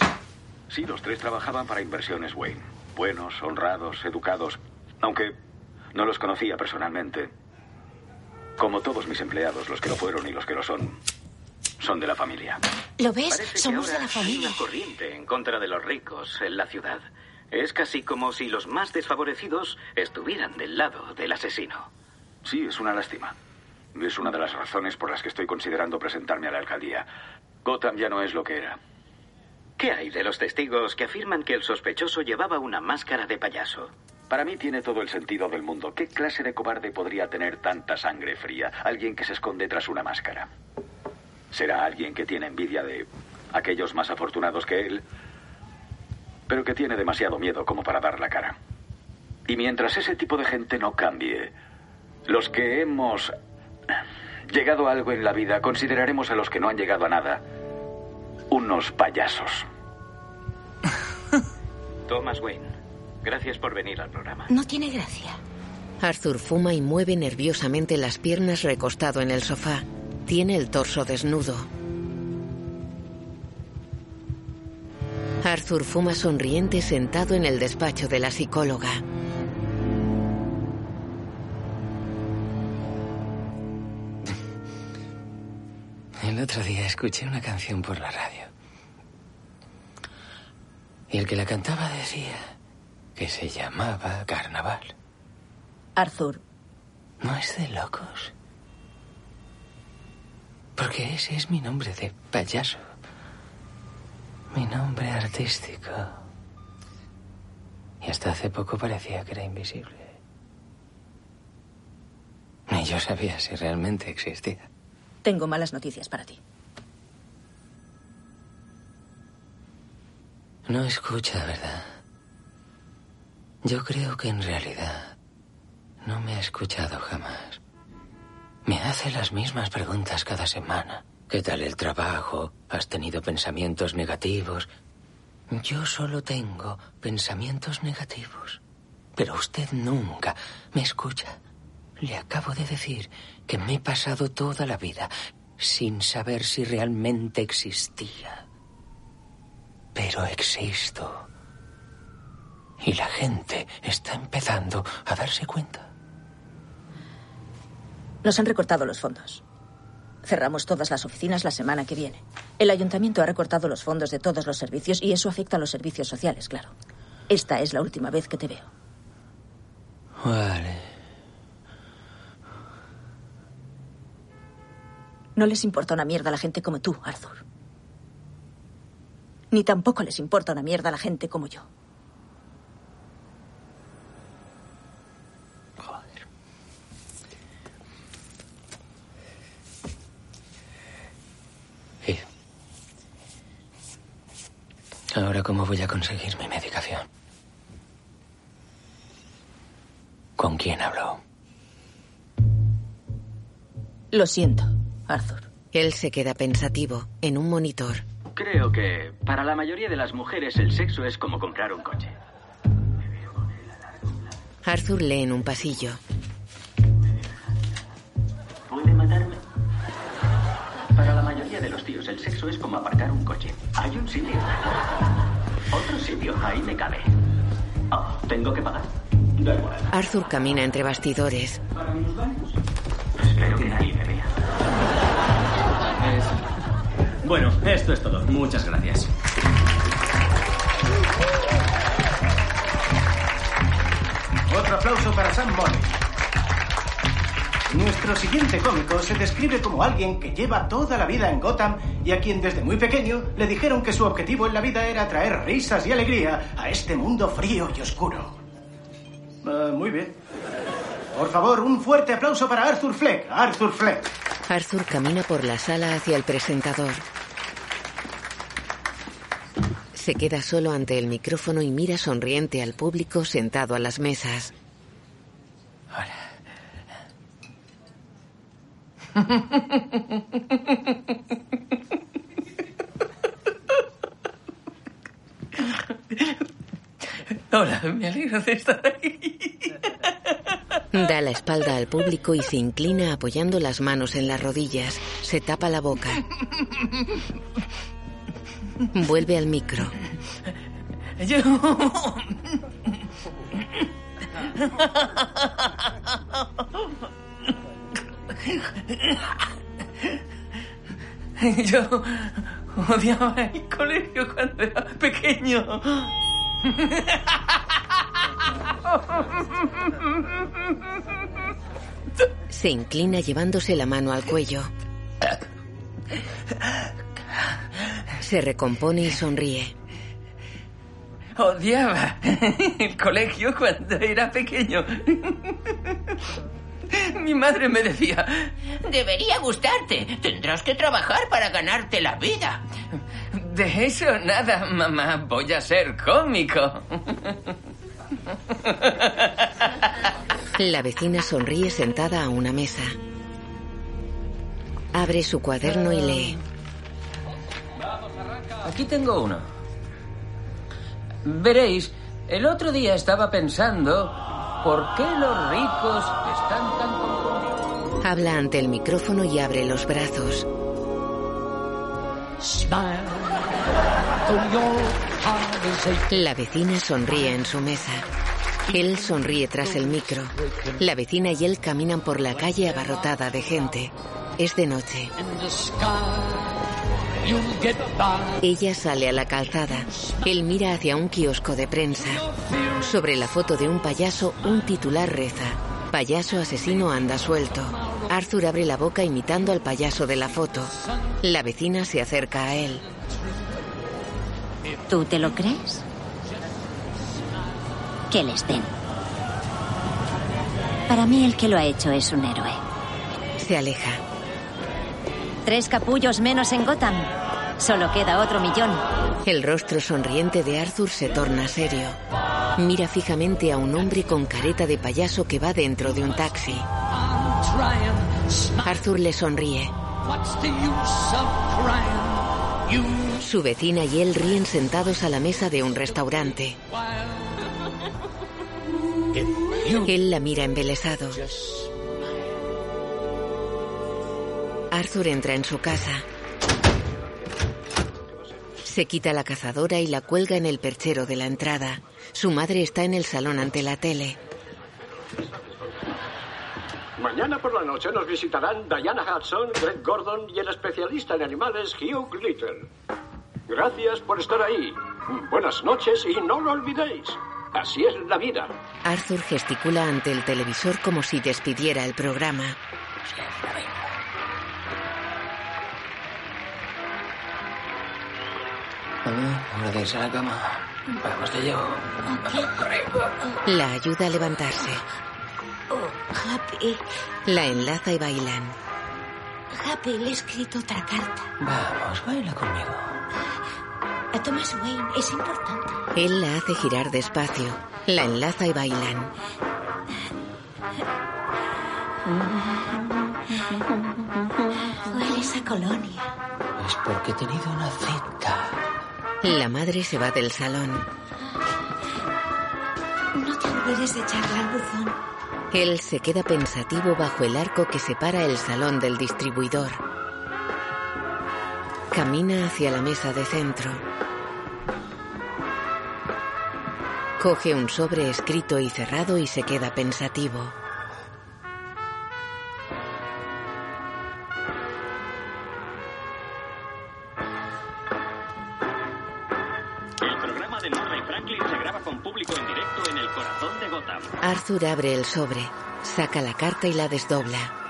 Sí, los tres trabajaban para Inversiones Wayne. Buenos, honrados, educados. Aunque no los conocía personalmente. Como todos mis empleados, los que lo fueron y los que lo son, son de la familia. ¿Lo ves? Parece Somos de la familia. Hay una corriente en contra de los ricos en la ciudad. Es casi como si los más desfavorecidos estuvieran del lado del asesino. Sí, es una lástima. Es una de las razones por las que estoy considerando presentarme a la alcaldía. Gotham ya no es lo que era. ¿Qué hay de los testigos que afirman que el sospechoso llevaba una máscara de payaso? Para mí tiene todo el sentido del mundo. ¿Qué clase de cobarde podría tener tanta sangre fría? Alguien que se esconde tras una máscara. ¿Será alguien que tiene envidia de aquellos más afortunados que él? Pero que tiene demasiado miedo como para dar la cara. Y mientras ese tipo de gente no cambie, los que hemos llegado a algo en la vida consideraremos a los que no han llegado a nada unos payasos. Thomas Wayne, gracias por venir al programa. No tiene gracia. Arthur fuma y mueve nerviosamente las piernas recostado en el sofá. Tiene el torso desnudo. Arthur fuma sonriente sentado en el despacho de la psicóloga. El otro día escuché una canción por la radio. Y el que la cantaba decía que se llamaba Carnaval. Arthur, ¿No es de locos? Porque ese es mi nombre de payaso. Mi nombre artístico. Y hasta hace poco parecía que era invisible. Ni yo sabía si realmente existía. Tengo malas noticias para ti. No escucha, ¿verdad? Yo creo que en realidad no me ha escuchado jamás. Me hace las mismas preguntas cada semana. ¿Qué tal el trabajo? ¿Has tenido pensamientos negativos? Yo solo tengo pensamientos negativos. Pero usted nunca me escucha. Le acabo de decir que me he pasado toda la vida sin saber si realmente existía. Pero existo. Y la gente está empezando a darse cuenta. Nos han recortado los fondos. Cerramos todas las oficinas la semana que viene. El ayuntamiento ha recortado los fondos de todos los servicios y eso afecta a los servicios sociales, claro. Esta es la última vez que te veo. Vale. No les importa una mierda a la gente como tú, Arthur. Ni tampoco les importa una mierda a la gente como yo. Ahora, ¿cómo voy a conseguir mi medicación? ¿Con quién hablo? Lo siento, Arthur. Él se queda pensativo en un monitor. Creo que para la mayoría de las mujeres el sexo es como comprar un coche. Arthur lee en un pasillo. ¿Puede matarme? Para la mayoría de los tíos el sexo es como aparcar un coche. Hay un sitio. Otro sitio, ahí me cabe. Oh, ¿tengo que pagar? Da igual. Arthur camina entre bastidores. Espero que nadie Bueno, esto es todo. Muchas gracias. Otro aplauso para Sam Morris. Nuestro siguiente cómico se describe como alguien que lleva toda la vida en Gotham y a quien desde muy pequeño le dijeron que su objetivo en la vida era traer risas y alegría a este mundo frío y oscuro. Ah, muy bien. Por favor, un fuerte aplauso para Arthur Fleck. Arthur Fleck. Arthur camina por la sala hacia el presentador. Se queda solo ante el micrófono y mira sonriente al público sentado a las mesas. Hola, me alegro de estar aquí. Da la espalda al público y se inclina apoyando las manos en las rodillas. Se tapa la boca. Vuelve al micro. Yo... Yo odiaba el colegio cuando era pequeño. Se inclina llevándose la mano al cuello. Se recompone y sonríe. Odiaba el colegio cuando era pequeño. Mi madre me decía, debería gustarte, tendrás que trabajar para ganarte la vida. De eso nada, mamá, voy a ser cómico. La vecina sonríe sentada a una mesa. Abre su cuaderno y lee. Aquí tengo uno. Veréis, el otro día estaba pensando por qué los ricos están tan confundidos. Habla ante el micrófono y abre los brazos. La vecina sonríe en su mesa. Él sonríe tras el micro. La vecina y él caminan por la calle abarrotada de gente. Es de noche. Ella sale a la calzada. Él mira hacia un kiosco de prensa. Sobre la foto de un payaso, un titular reza. Payaso asesino anda suelto. Arthur abre la boca imitando al payaso de la foto. La vecina se acerca a él. ¿Tú te lo crees? Que les den. Para mí el que lo ha hecho es un héroe. Se aleja. Tres capullos menos en Gotham. Solo queda otro millón. El rostro sonriente de Arthur se torna serio. Mira fijamente a un hombre con careta de payaso que va dentro de un taxi. Arthur le sonríe. Su vecina y él ríen sentados a la mesa de un restaurante. Él la mira embelesado. Arthur entra en su casa. Se quita la cazadora y la cuelga en el perchero de la entrada. Su madre está en el salón ante la tele. Mañana por la noche nos visitarán Diana Hudson, Greg Gordon y el especialista en animales Hugh Glitter. Gracias por estar ahí. Buenas noches y no lo olvidéis. Así es la vida. Arthur gesticula ante el televisor como si despidiera el programa. A la cama. Vamos, te llevo. La ayuda a levantarse. Oh, Happy. La enlaza y bailan. Happy, le he escrito otra carta. Vamos, baila conmigo. A Thomas Wayne, es importante. Él la hace girar despacio. La enlaza y bailan. Hueles a colonia. Es porque he tenido una cita. La madre se va del salón. No te olvides de echarla al buzón. Él se queda pensativo bajo el arco que separa el salón del distribuidor. Camina hacia la mesa de centro. Coge un sobre escrito y cerrado y se queda pensativo. Arthur abre el sobre, saca la carta y la desdobla.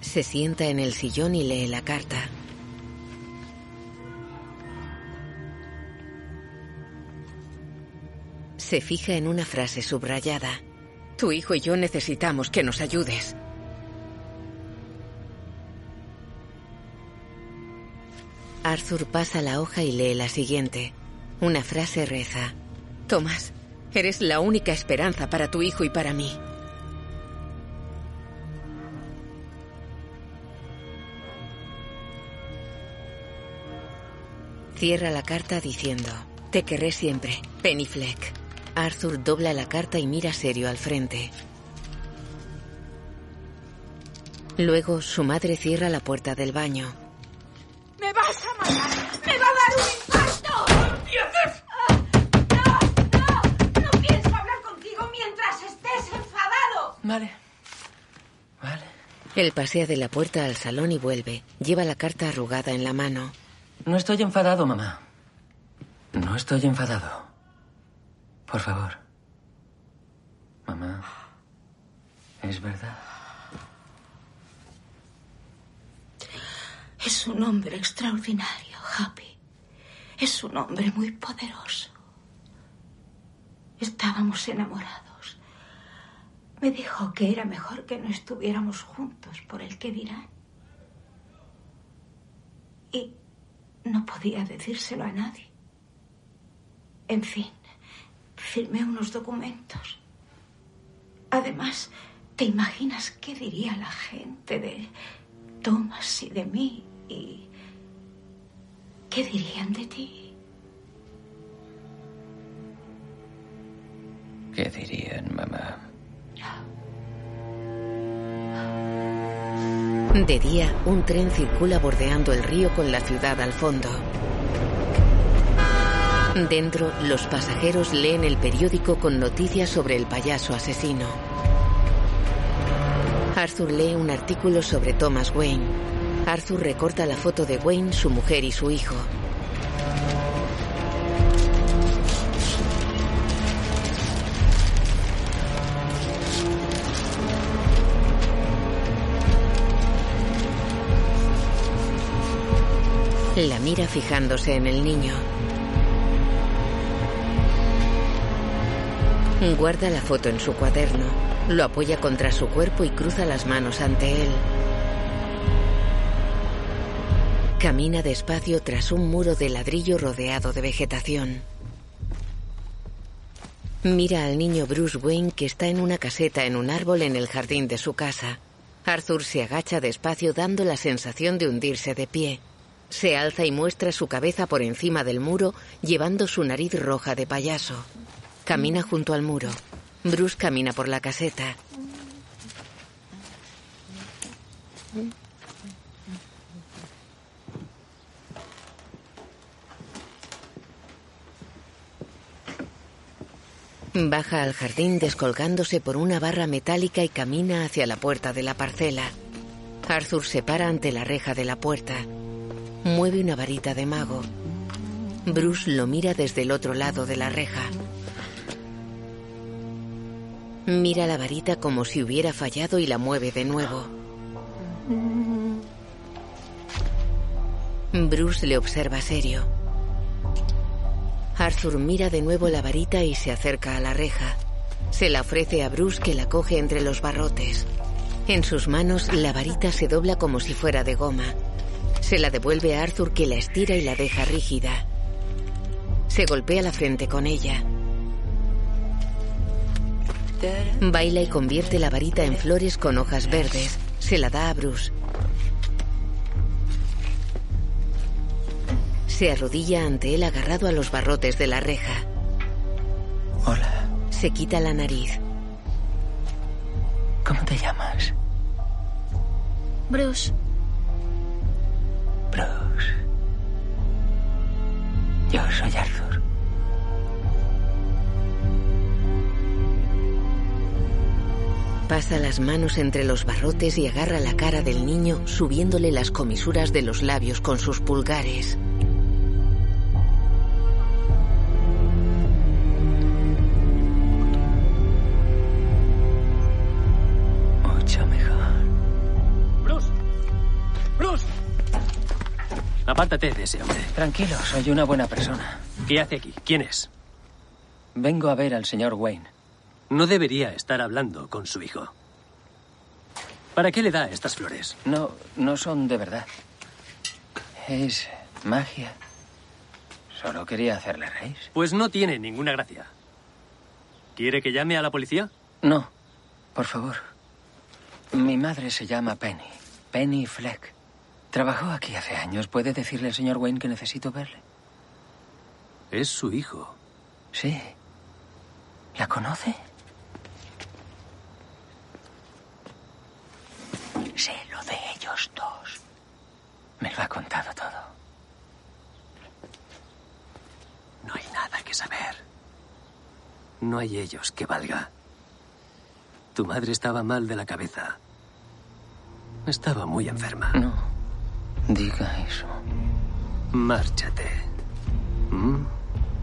Se sienta en el sillón y lee la carta. Se fija en una frase subrayada. Tu hijo y yo necesitamos que nos ayudes. Arthur pasa la hoja y lee la siguiente. Una frase reza. Tomás, eres la única esperanza para tu hijo y para mí. Cierra la carta diciendo, te querré siempre, Penny Fleck. Arthur dobla la carta y mira serio al frente. Luego su madre cierra la puerta del baño. ¡Me vas a matar! ¡Me va a dar un infarto! ¡No! ¡No! ¡No pienso hablar contigo mientras estés enfadado! Vale. Él pasea de la puerta al salón y vuelve. Lleva la carta arrugada en la mano. No estoy enfadado, mamá. No estoy enfadado. Por favor. Mamá. ¿Es verdad? Es un hombre extraordinario, Happy. Es un hombre muy poderoso. Estábamos enamorados. Me dijo que era mejor que no estuviéramos juntos por el que dirán. Y no podía decírselo a nadie. En fin, firmé unos documentos. Además, ¿te imaginas qué diría la gente de Thomas y de mí? ¿Y qué dirían de ti? ¿Qué dirían, mamá? De día, un tren circula bordeando el río con la ciudad al fondo. Dentro, los pasajeros leen el periódico con noticias sobre el payaso asesino. Arthur lee un artículo sobre Thomas Wayne. Arthur recorta la foto de Wayne, su mujer y su hijo. La mira fijándose en el niño. Guarda la foto en su cuaderno, lo apoya contra su cuerpo y cruza las manos ante él. Camina despacio tras un muro de ladrillo rodeado de vegetación. Mira al niño Bruce Wayne que está en una caseta en un árbol en el jardín de su casa. Arthur se agacha despacio dando la sensación de hundirse de pie. Se alza y muestra su cabeza por encima del muro, llevando su nariz roja de payaso. Camina junto al muro. Bruce camina por la caseta. Baja al jardín descolgándose por una barra metálica y camina hacia la puerta de la parcela. Arthur se para ante la reja de la puerta. Mueve una varita de mago. Bruce lo mira desde el otro lado de la reja. Mira la varita como si hubiera fallado y la mueve de nuevo. Bruce le observa serio. Arthur mira de nuevo la varita y se acerca a la reja. Se la ofrece a Bruce que la coge entre los barrotes. En sus manos la varita se dobla como si fuera de goma. Se la devuelve a Arthur que la estira y la deja rígida. Se golpea la frente con ella. Baila y convierte la varita en flores con hojas verdes. Se la da a Bruce. Se arrodilla ante él agarrado a los barrotes de la reja. Hola. Se quita la nariz. ¿Cómo te llamas? Bruce. Bruce. Yo soy Arthur. Pasa las manos entre los barrotes y agarra la cara del niño subiéndole las comisuras de los labios con sus pulgares. Apártate de ese hombre. Tranquilo, soy una buena persona. ¿Qué hace aquí? ¿Quién es? Vengo a ver al señor Wayne. No debería estar hablando con su hijo. ¿Para qué le da estas flores? No, no son de verdad. Es magia. Solo quería hacerle reír. Pues no tiene ninguna gracia. ¿Quiere que llame a la policía? No, por favor. Mi madre se llama Penny. Penny Fleck. Trabajó aquí hace años. ¿Puede decirle al señor Wayne que necesito verle? Es su hijo. Sí. ¿La conoce? Sé lo de ellos dos. Me lo ha contado todo. No hay nada que saber. No hay ellos que valga. Tu madre estaba mal de la cabeza. Estaba muy enferma. No. Diga eso. Márchate. ¿Mm?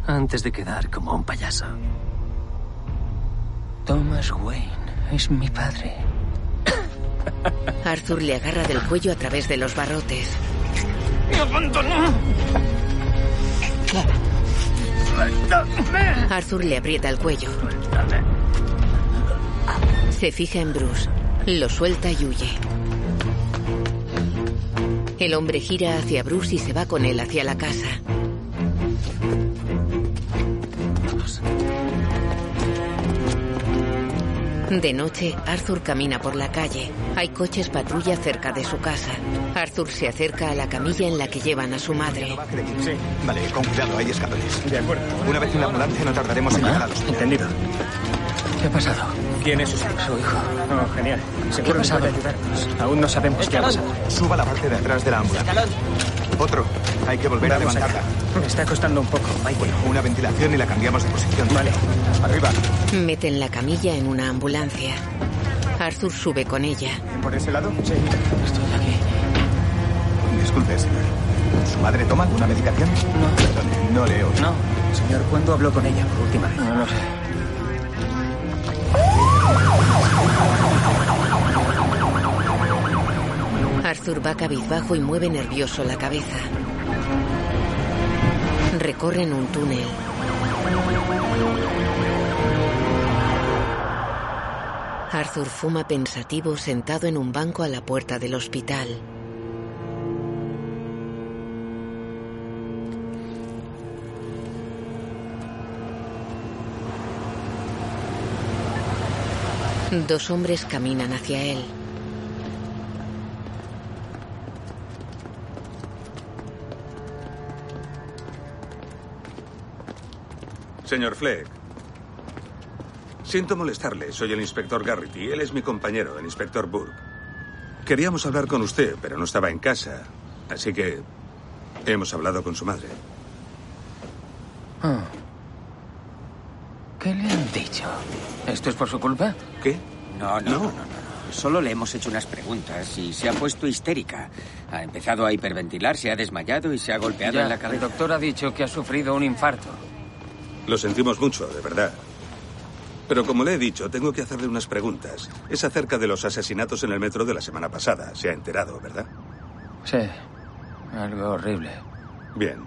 Antes de quedar como un payaso. Thomas Wayne es mi padre. Arthur le agarra del cuello a través de los barrotes. ¡Me abandonó! Arthur le aprieta el cuello. Se fija en Bruce. Lo suelta y huye. El hombre gira hacia Bruce y se va con él hacia la casa. De noche, Arthur camina por la calle. Hay coches patrulla cerca de su casa. Arthur se acerca a la camilla en la que llevan a su madre. Sí. Vale, con cuidado, hay escapes. De acuerdo. Una vez en la ambulancia no tardaremos en llegar a los... Entendido. ¿Qué ha pasado? ¿Quién es usted? Su hijo. Oh, genial. ¿Qué ha pasado? ayudarnos. Aún no sabemos qué ha pasado. Suba a la parte de atrás de la ambulancia. Otro. Hay que volver Vamos a levantarla. Me está costando un poco. Bueno, una ventilación y la cambiamos de posición. Vale. Arriba. Meten la camilla en una ambulancia. Arthur sube con ella. ¿Por ese lado? Sí. Estoy aquí. Disculpe, señor. ¿Su madre toma alguna medicación? No. Perdone, no leo. No. Señor, ¿cuándo habló con ella por última vez? No lo sé. Arthur va cabizbajo y mueve nervioso la cabeza. Recorren un túnel. Arthur fuma pensativo sentado en un banco a la puerta del hospital. Dos hombres caminan hacia él. Señor Fleck. Siento molestarle. Soy el inspector Garrity. Él es mi compañero, el inspector Burke. Queríamos hablar con usted, pero no estaba en casa. Así que hemos hablado con su madre. Ah. ¿Qué le han dicho? ¿Esto es por su culpa? ¿Qué? No, no, no, no, no. Solo le hemos hecho unas preguntas y se ha puesto histérica. Ha empezado a hiperventilar, se ha desmayado y se ha golpeado Ya, en la El cabeza. doctor ha dicho que ha sufrido un infarto. Lo sentimos mucho, de verdad. Pero como le he dicho, tengo que hacerle unas preguntas. Es acerca de los asesinatos en el metro de la semana pasada. Se ha enterado, ¿verdad? Sí. Algo horrible. Bien.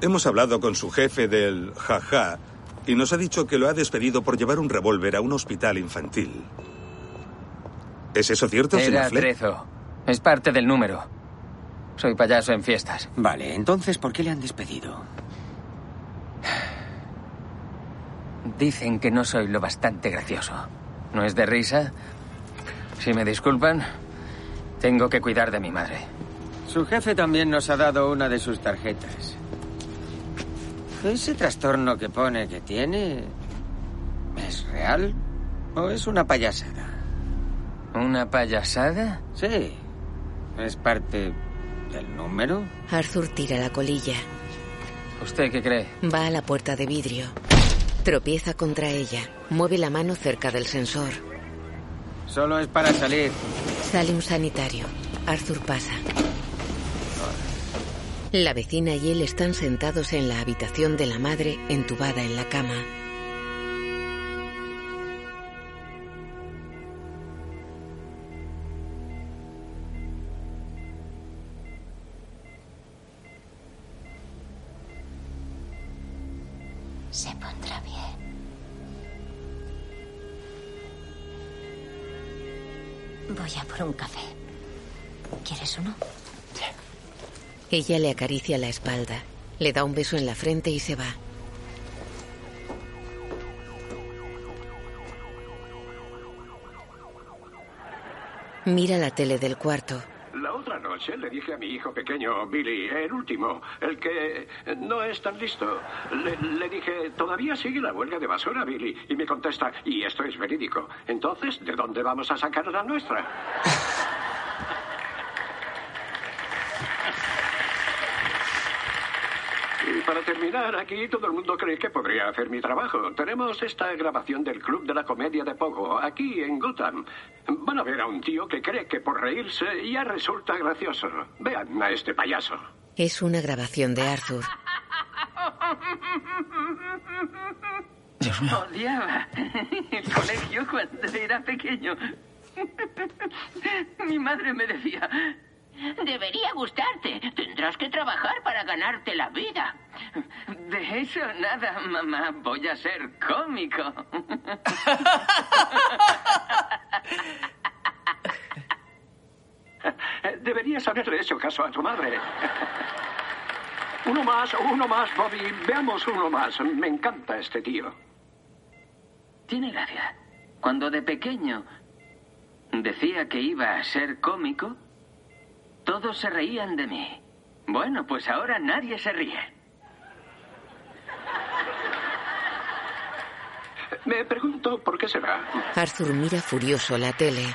Hemos hablado con su jefe del jaja y nos ha dicho que lo ha despedido por llevar un revólver a un hospital infantil. ¿Es eso cierto, Era señor Fleck? trezo. Es parte del número. Soy payaso en fiestas. Vale, entonces, ¿por qué le han despedido? Dicen que no soy lo bastante gracioso. ¿No es de risa? Si me disculpan, tengo que cuidar de mi madre. Su jefe también nos ha dado una de sus tarjetas. ¿Ese trastorno que pone que tiene es real o es una payasada? ¿Una payasada? Sí. ¿Es parte del número? Arthur tira la colilla. ¿Usted qué cree? Va a la puerta de vidrio. Tropieza contra ella. Mueve la mano cerca del sensor. Solo es para salir. Sale un sanitario. Arthur pasa. La vecina y él están sentados en la habitación de la madre, entubada en la cama. Ella le acaricia la espalda, le da un beso en la frente y se va. Mira la tele del cuarto. La otra noche le dije a mi hijo pequeño, Billy, el último, el que no es tan listo. Le, le dije, ¿todavía sigue la huelga de basura, Billy? Y me contesta, y esto es verídico. Entonces, ¿de dónde vamos a sacar la nuestra? para terminar, aquí todo el mundo cree que podría hacer mi trabajo. Tenemos esta grabación del Club de la Comedia de Pogo, aquí en Gotham. Van a ver a un tío que cree que por reírse ya resulta gracioso. Vean a este payaso. Es una grabación de Arthur. Odiaba el colegio cuando era pequeño. Mi madre me decía, debería gustarte. Tendrás que trabajar para ganarte la vida. De eso nada, mamá. Voy a ser cómico. Deberías haberle hecho caso a tu madre. Uno más, uno más, Bobby. Veamos uno más. Me encanta este tío. Tiene gracia. Cuando de pequeño decía que iba a ser cómico, todos se reían de mí. Bueno, pues ahora nadie se ríe. Me pregunto por qué será. Arthur mira furioso la tele.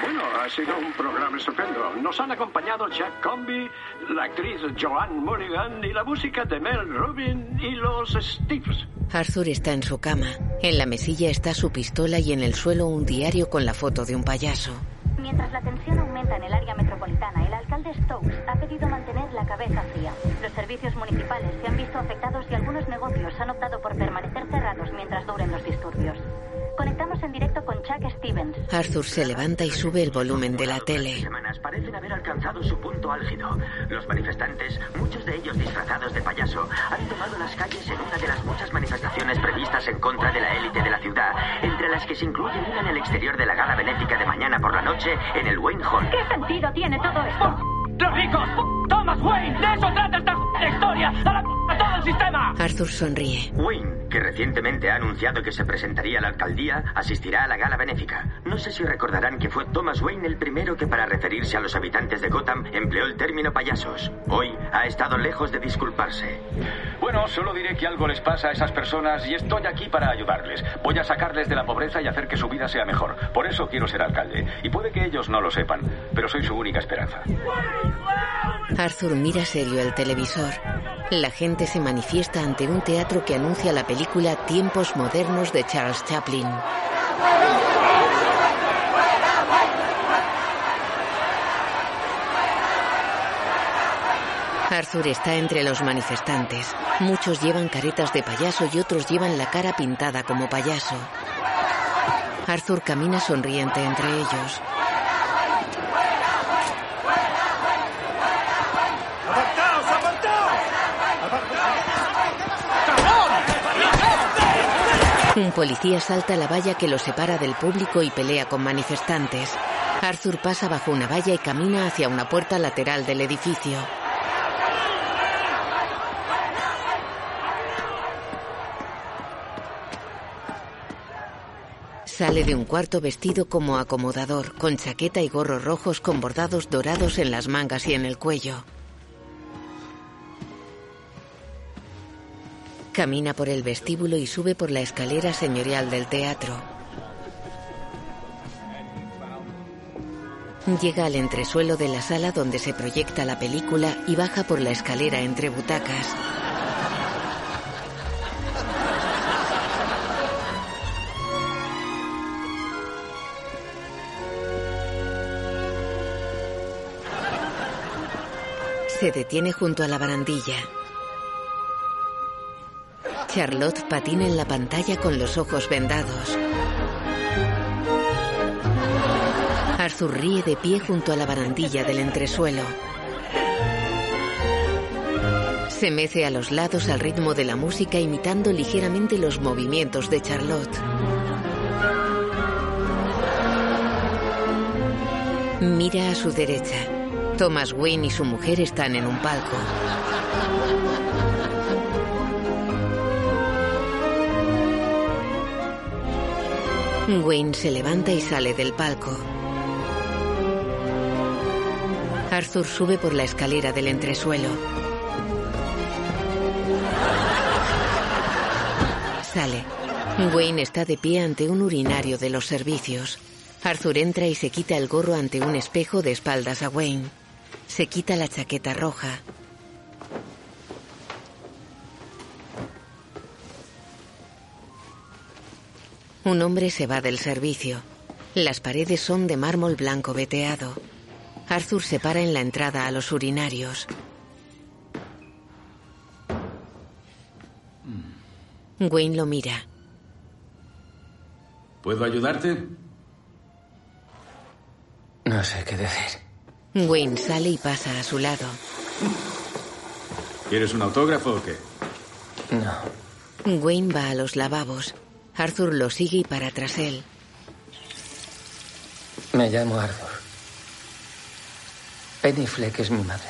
Bueno, ha sido un programa estupendo. Nos han acompañado Jack Comby, la actriz Joanne Mulligan y la música de Mel Rubin y los Steves. Arthur está en su cama. En la mesilla está su pistola y en el suelo un diario con la foto de un payaso. Mientras la tensión aumenta en el área metropolitana, el alcalde Stokes ha pedido mantener la cabeza fría. Los servicios municipales se han visto afectados y algunos negocios han optado por permanecer cerrados mientras duren los disturbios. Conectamos en directo con Chuck Stevens. Arthur se levanta y sube el volumen de la tele. semanas parecen haber alcanzado su punto álgido. Los manifestantes, muchos de ellos disfrazados de payaso, han tomado las calles en una de las muchas manifestaciones previstas en contra de la élite de la ciudad, entre las que se incluye una en el exterior de la gala benéfica de mañana por la noche en el Wayne Hall. ¿Qué sentido tiene todo esto? ¡Los ricos! ¡Thomas Wayne! ¡De eso trata esta historia! ¡A la p- a todo el sistema! Arthur sonríe. Wayne, que recientemente ha anunciado que se presentaría a la alcaldía, asistirá a la gala benéfica. No sé si recordarán que fue Thomas Wayne el primero que para referirse a los habitantes de Gotham empleó el término payasos. Hoy ha estado lejos de disculparse. Bueno, solo diré que algo les pasa a esas personas y estoy aquí para ayudarles. Voy a sacarles de la pobreza y hacer que su vida sea mejor. Por eso quiero ser alcalde. Y puede que ellos no lo sepan, pero soy su única esperanza. Arthur mira serio el televisor. La gente se manifiesta ante un teatro que anuncia la película Tiempos Modernos de Charles Chaplin. Arthur está entre los manifestantes. Muchos llevan caretas de payaso y otros llevan la cara pintada como payaso. Arthur camina sonriente entre ellos. Un policía salta la valla que lo separa del público y pelea con manifestantes. Arthur pasa bajo una valla y camina hacia una puerta lateral del edificio. Sale de un cuarto vestido como acomodador, con chaqueta y gorros rojos con bordados dorados en las mangas y en el cuello. Camina por el vestíbulo y sube por la escalera señorial del teatro. Llega al entresuelo de la sala donde se proyecta la película y baja por la escalera entre butacas. Se detiene junto a la barandilla. Charlotte patina en la pantalla con los ojos vendados. Arthur ríe de pie junto a la barandilla del entresuelo. Se mece a los lados al ritmo de la música imitando ligeramente los movimientos de Charlotte. Mira a su derecha. Thomas Wayne y su mujer están en un palco. Wayne se levanta y sale del palco. Arthur sube por la escalera del entresuelo. Sale. Wayne está de pie ante un urinario de los servicios. Arthur entra y se quita el gorro ante un espejo de espaldas a Wayne. Se quita la chaqueta roja. Un hombre se va del servicio. Las paredes son de mármol blanco veteado. Arthur se para en la entrada a los urinarios. Wayne lo mira. ¿Puedo ayudarte? No sé qué decir. Wayne sale y pasa a su lado. ¿Quieres un autógrafo o qué? No. Wayne va a los lavabos. Arthur lo sigue y para tras él. Me llamo Arthur. Penny Fleck es mi madre.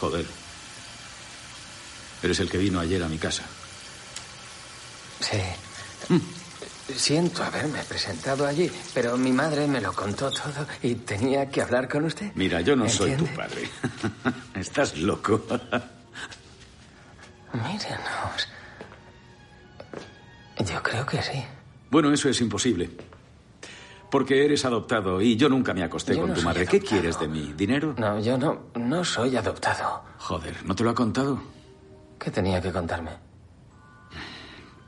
Joder. Eres el que vino ayer a mi casa. Sí. Siento haberme presentado allí, pero mi madre me lo contó todo y tenía que hablar con usted. Mira, yo no soy tu padre. Estás loco. Mírenos. Yo creo que sí. Bueno, eso es imposible. Porque eres adoptado y yo nunca me acosté Yo con no tu madre. ¿Qué quieres de mí? ¿Dinero? No, yo no, no soy adoptado. Joder, ¿no te lo ha contado? ¿Qué tenía que contarme?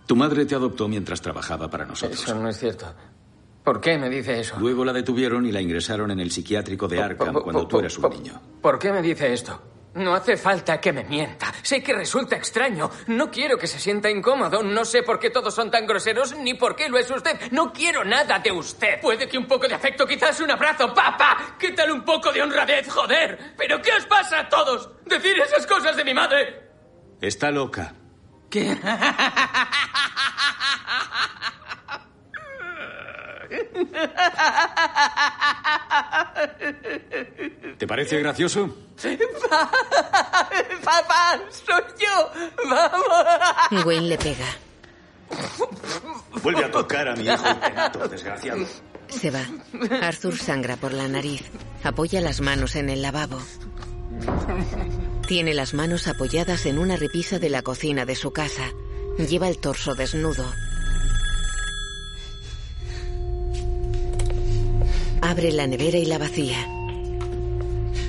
Tu madre te adoptó mientras trabajaba para nosotros. Eso no es cierto. ¿Por qué me dice eso? Luego la detuvieron y la ingresaron en el psiquiátrico de Arkham cuando tú eras un niño. ¿Por qué me dice esto? No hace falta que me mienta. Sé que resulta extraño. No quiero que se sienta incómodo. No sé por qué todos son tan groseros ni por qué lo es usted. No quiero nada de usted. Puede que un poco de afecto, quizás un abrazo. ¡Papá! ¿Qué tal un poco de honradez, joder? ¿Pero qué os pasa a todos? Decir esas cosas de mi madre. Está loca. ¿Qué? ¿Te parece gracioso? ¡Papá! ¡Soy yo! ¡Vamos! Wayne le pega. Vuelve a tocar a mi hijo penato, desgraciado. Se va. Arthur sangra por la nariz. Apoya las manos en el lavabo. Tiene las manos apoyadas en una repisa de la cocina de su casa. Lleva el torso desnudo. Abre la nevera y la vacía.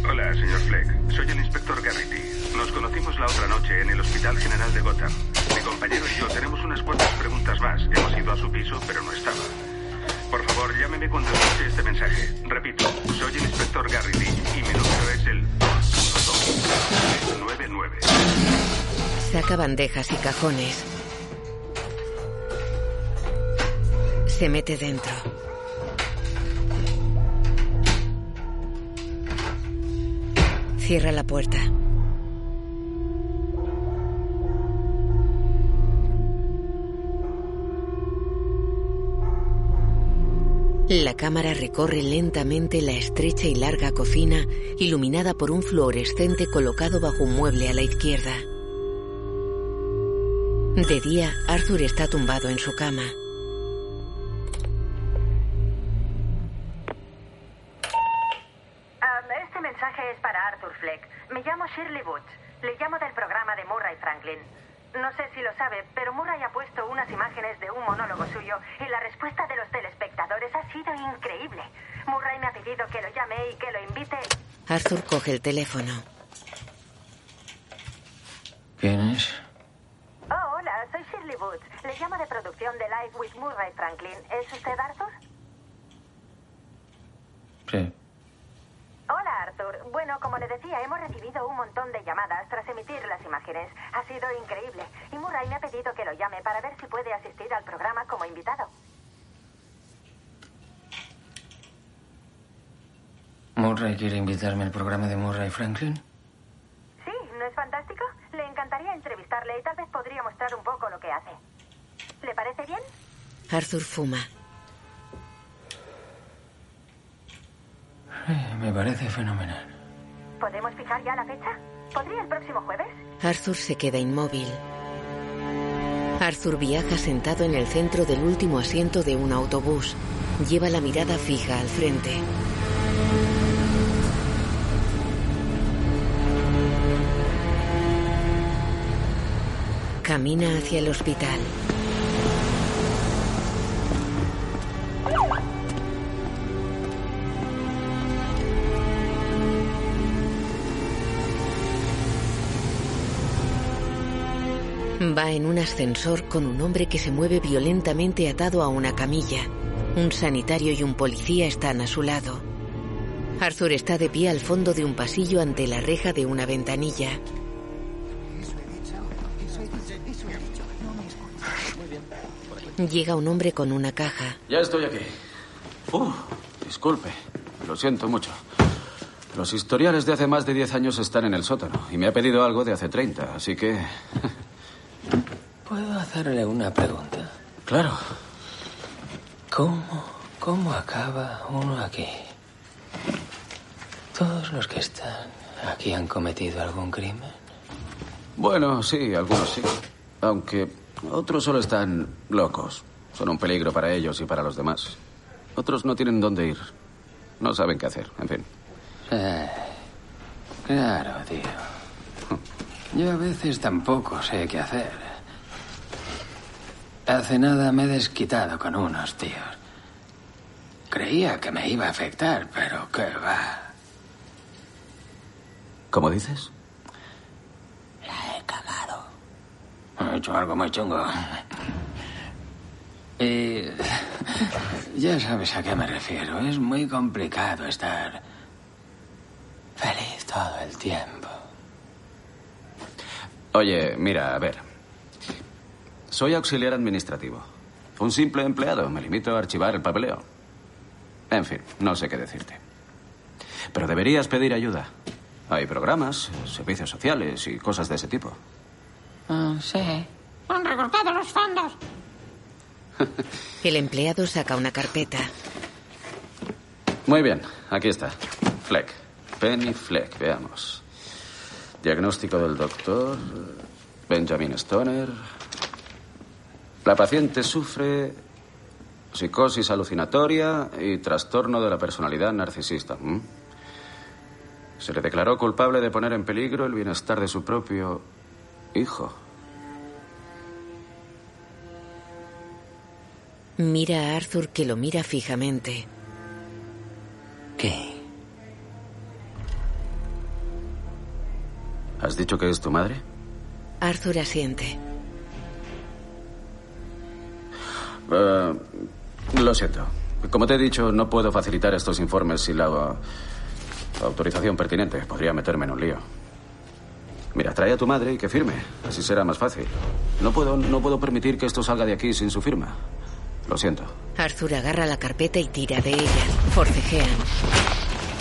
Hola, señor Fleck. Soy el inspector Garrity. Nos conocimos la otra noche en el Hospital General de Gotham. Mi compañero y yo tenemos unas cuantas preguntas más. Hemos ido a su piso, pero no estaba. Por favor, llámeme cuando escuche este mensaje. Repito, soy el inspector Garrity y mi número es el 212. 299. Saca bandejas y cajones. Se mete dentro. Cierra la puerta. La cámara recorre lentamente la estrecha y larga cocina, iluminada por un fluorescente colocado bajo un mueble a la izquierda. De día, Arthur está tumbado en su cama. Mensaje es para Arthur Fleck. Me llamo Shirley Butch. Le llamo del programa de Murray Franklin. No sé si lo sabe, pero Murray ha puesto unas imágenes de un monólogo suyo y la respuesta de los telespectadores ha sido increíble. Murray me ha pedido que lo llame y que lo invite. Arthur coge el teléfono. ¿Quién es? Oh, hola, soy Shirley Butch. Le llamo de producción de Live with Murray Franklin. ¿Es usted Arthur? Sí. Hola, Arthur. Bueno, como le decía, hemos recibido un montón de llamadas tras emitir las imágenes. Ha sido increíble. Y Murray me ha pedido que lo llame para ver si puede asistir al programa como invitado. ¿Murray quiere invitarme al programa de Murray Franklin? Sí, ¿no es fantástico? Le encantaría entrevistarle y tal vez podría mostrar un poco lo que hace. ¿Le parece bien? Arthur fuma. Eh, me parece fenomenal. ¿Podemos fijar ya la fecha? ¿Podría el próximo jueves? Arthur se queda inmóvil. Arthur viaja sentado en el centro del último asiento de un autobús. Lleva la mirada fija al frente. Camina hacia el hospital. Va en un ascensor con un hombre que se mueve violentamente atado a una camilla. Un sanitario y un policía están a su lado. Arthur está de pie al fondo de un pasillo ante la reja de una ventanilla. Llega un hombre con una caja. Ya estoy aquí. Uh, disculpe. Lo siento mucho. Los historiales de hace más de 10 años están en el sótano y me ha pedido algo de hace 30, así que... ¿Puedo hacerle una pregunta? Claro. ¿Cómo, cómo acaba uno aquí? ¿Todos los que están aquí han cometido algún crimen? Bueno, sí, algunos sí. Aunque otros solo están locos. Son un peligro para ellos y para los demás. Otros no tienen dónde ir. No saben qué hacer, en fin. Eh, claro, tío. Yo a veces tampoco sé qué hacer. Hace nada me he desquitado con unos tíos. Creía que me iba a afectar, pero qué va. ¿Cómo dices? La he cagado. He hecho algo muy chungo. Y ya sabes a qué me refiero. Es muy complicado estar feliz todo el tiempo. Oye, mira, a ver. Soy auxiliar administrativo. Un simple empleado. Me limito a archivar el papeleo. En fin, no sé qué decirte. Pero deberías pedir ayuda. Hay programas, servicios sociales y cosas de ese tipo. Ah, sí. Han recortado los fondos. El empleado saca una carpeta. Muy bien, aquí está. Fleck. Penny Fleck, veamos. Diagnóstico del doctor Benjamin Stoner. La paciente sufre psicosis alucinatoria y trastorno de la personalidad narcisista. ¿m? Se le declaró culpable de poner en peligro el bienestar de su propio hijo. Mira a Arthur que lo mira fijamente. ¿Qué? ¿Has dicho que es tu madre? Arthur asiente. Eh, lo siento. Como te he dicho, no puedo facilitar estos informes sin la uh, autorización pertinente. Podría meterme en un lío. Mira, trae a tu madre y que firme. Así será más fácil. No puedo, no puedo permitir que esto salga de aquí sin su firma. Lo siento. Arthur agarra la carpeta y tira de ella. Forcejean.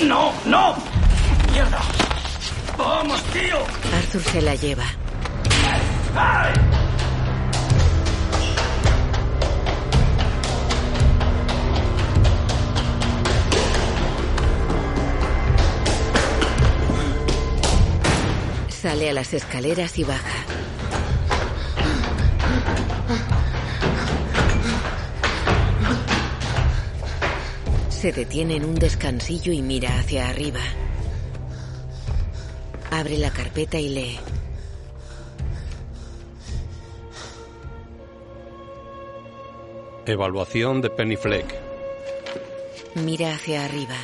¡No, no! ¡Mierda! Arthur se la lleva. Sale a las escaleras y baja. Se detiene en un descansillo y mira hacia arriba. Abre la carpeta y lee. Evaluación de Penny Fleck. Mira hacia arriba.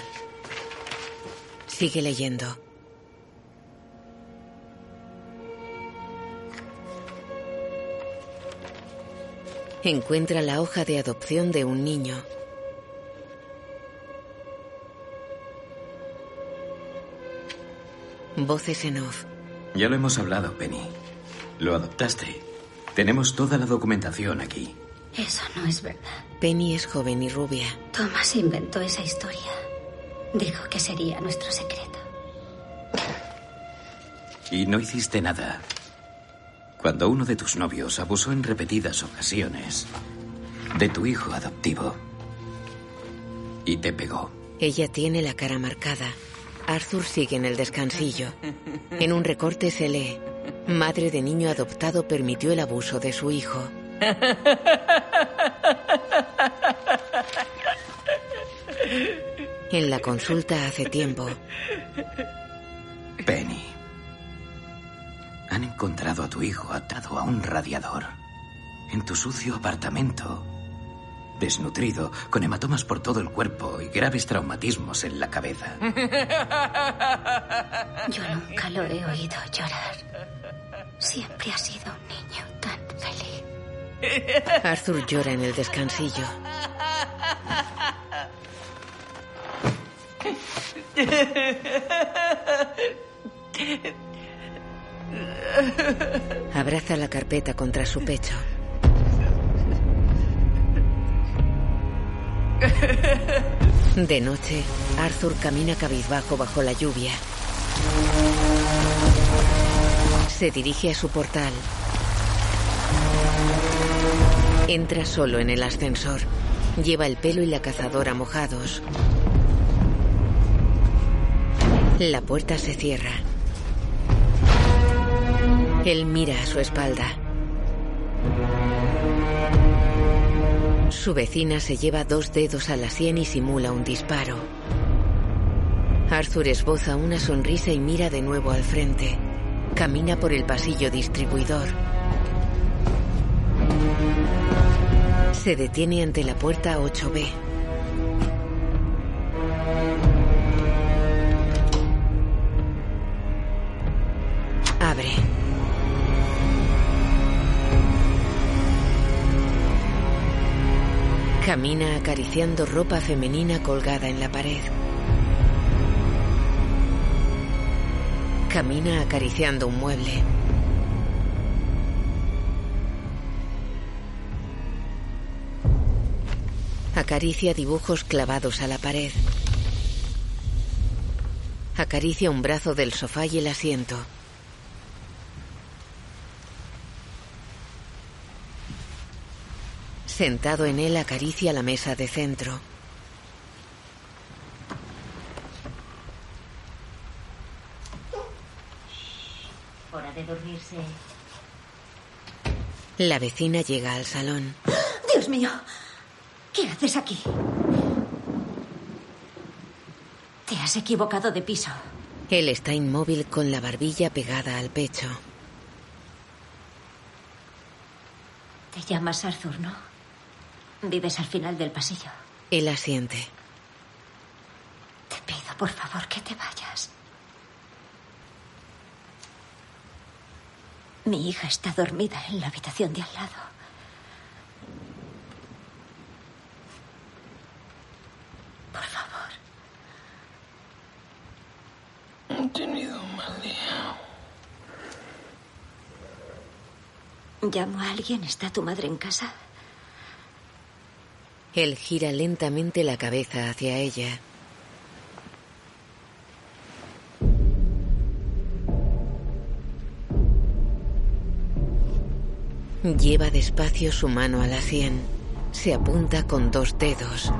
Sigue leyendo. Encuentra la hoja de adopción de un niño. Voces en off. Ya lo hemos hablado, Penny. Lo adoptaste. Tenemos toda la documentación aquí. Eso no es verdad. Penny es joven y rubia. Thomas inventó esa historia. Dijo que sería nuestro secreto. Y no hiciste nada. Cuando uno de tus novios abusó en repetidas ocasiones de tu hijo adoptivo y te pegó. Ella tiene la cara marcada. Arthur sigue en el descansillo. En un recorte se lee, Madre de niño adoptado permitió el abuso de su hijo. En la consulta hace tiempo, Penny. Han encontrado a tu hijo atado a un radiador. En tu sucio apartamento. Desnutrido, con hematomas por todo el cuerpo y graves traumatismos en la cabeza. Yo nunca lo he oído llorar. Siempre ha sido un niño tan feliz. Arthur llora en el descansillo. Abraza la carpeta contra su pecho. De noche, Arthur camina cabizbajo bajo la lluvia. Se dirige a su portal. Entra solo en el ascensor. Lleva el pelo y la cazadora mojados. La puerta se cierra. Él mira a su espalda. Su vecina se lleva dos dedos a la sien y simula un disparo. Arthur esboza una sonrisa y mira de nuevo al frente. Camina por el pasillo distribuidor. Se detiene ante la puerta 8B. Camina acariciando ropa femenina colgada en la pared. Camina acariciando un mueble. Acaricia dibujos clavados a la pared. Acaricia un brazo del sofá y el asiento. Sentado en él acaricia la mesa de centro. Hora de dormirse. La vecina llega al salón. Dios mío, ¿qué haces aquí? Te has equivocado de piso. Él está inmóvil con la barbilla pegada al pecho. Te llamas Arthur, ¿no? Vives al final del pasillo. Él asiente. Te pido, por favor, que te vayas. Mi hija está dormida en la habitación de al lado. Por favor. He tenido un mal día. Llamo a alguien. ¿Está tu madre en casa? Él gira lentamente la cabeza hacia ella. Lleva despacio su mano a la sien. Se apunta con dos dedos.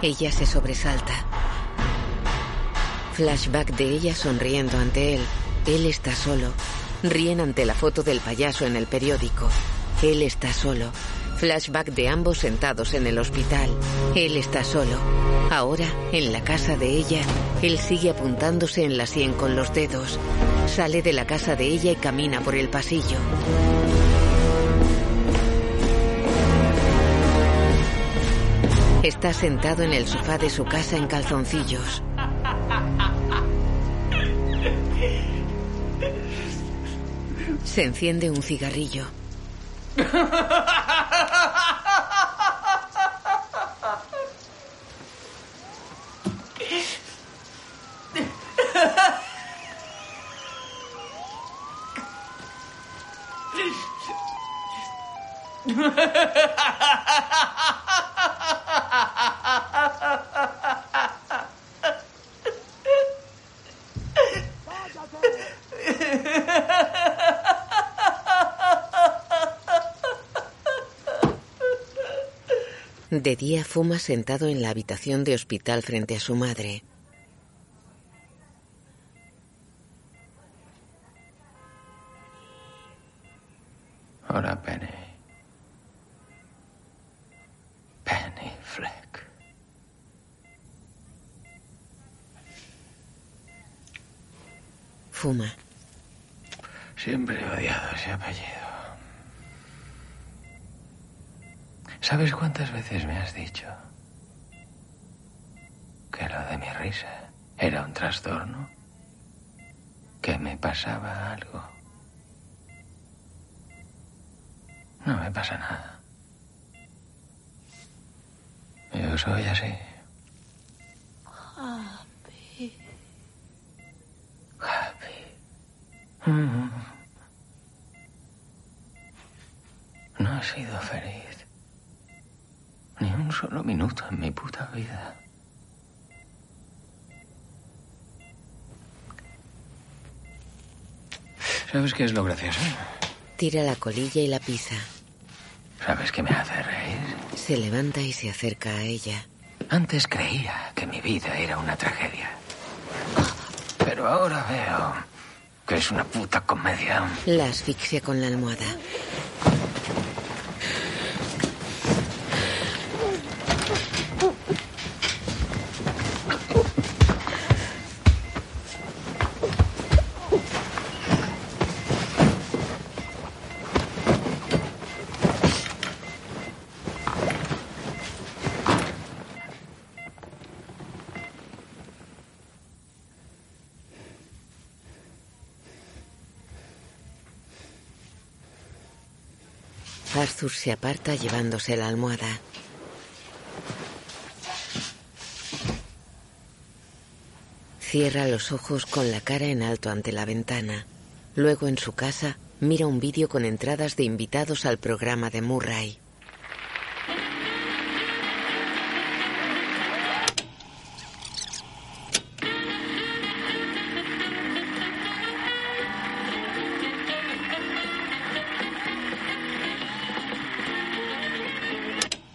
Ella se sobresalta. Flashback de ella sonriendo ante él. Él está solo. Ríen ante la foto del payaso en el periódico. Él está solo. Flashback de ambos sentados en el hospital. Él está solo. Ahora, en la casa de ella, él sigue apuntándose en la sien con los dedos. Sale de la casa de ella y camina por el pasillo. Está sentado en el sofá de su casa en calzoncillos. Se enciende un cigarrillo. De día fuma sentado en la habitación de hospital frente a su madre Fleck. Fuma. Siempre he odiado ese apellido. ¿Sabes cuántas veces me has dicho que lo de mi risa era un trastorno? Que me pasaba algo. No me pasa nada. Yo soy así. Happy. Happy. Mm. No he sido feliz. Ni un solo minuto en mi puta vida. ¿Sabes qué es lo gracioso? Tira la colilla y la pisa. ¿Sabes qué me hace reír? Se levanta y se acerca a ella. Antes creía que mi vida era una tragedia. Pero ahora veo que es una puta comedia. La asfixia con la almohada. Se aparta llevándose la almohada. Cierra los ojos con la cara en alto ante la ventana. Luego en su casa mira un vídeo con entradas de invitados al programa de Murray.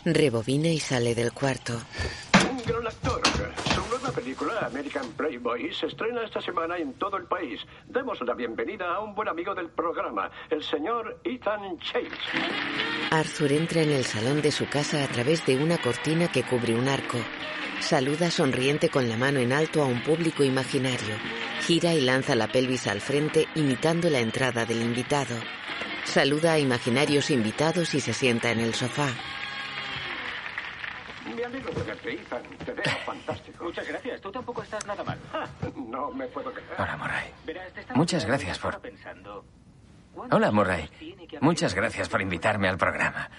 Rebobina y sale del cuarto. Un gran actor. Su nueva película, American Playboy, se estrena esta semana en todo el país. Demos la bienvenida a un buen amigo del programa, el señor Ethan Chase. Arthur entra en el salón de su casa a través de una cortina que cubre un arco. Saluda sonriente con la mano en alto a un público imaginario. Gira y lanza la pelvis al frente imitando la entrada del invitado. Saluda a imaginarios invitados y se sienta en el sofá. Me alegro de verte, Ethan. Te veo fantástico. Muchas gracias. Tú tampoco estás nada mal. No me puedo quejar. Hola, Murray. Verás, te estaba Muchas gracias por... pensando. Hola, Murray. Muchas gracias por invitarme al programa.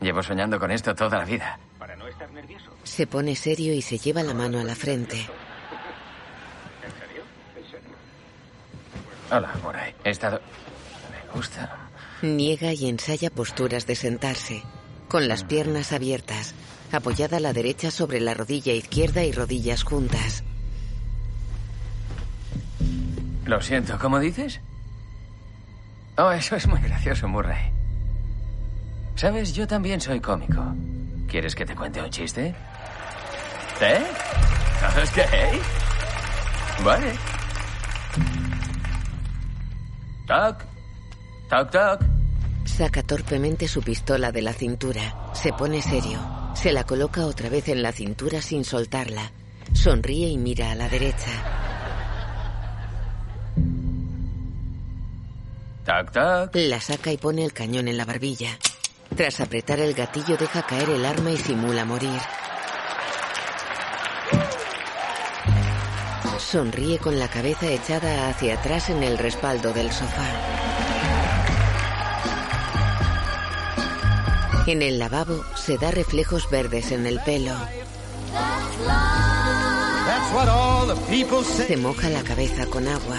Llevo soñando con esto toda la vida. Para no estar nervioso. Se pone serio y se lleva la mano a la frente. ¿En serio? ¿En serio? Hola, Murray. He estado... Me gusta Niega y ensaya posturas de sentarse, con las piernas abiertas, apoyada a la derecha sobre la rodilla izquierda y rodillas juntas. Lo siento, ¿cómo dices? Oh, eso es muy gracioso, Murray. Sabes, yo también soy cómico. ¿Quieres que te cuente un chiste? ¿Eh? ¿Sabes qué? Vale. Toc. Toc, toc. Saca torpemente su pistola de la cintura. Se pone serio. Se la coloca otra vez en la cintura sin soltarla. Sonríe y mira a la derecha. Toc, toc. La saca y pone el cañón en la barbilla. Tras apretar el gatillo deja caer el arma y simula morir. Sonríe con la cabeza echada hacia atrás en el respaldo del sofá. En el lavabo se da reflejos verdes en el pelo. Se moja la cabeza con agua.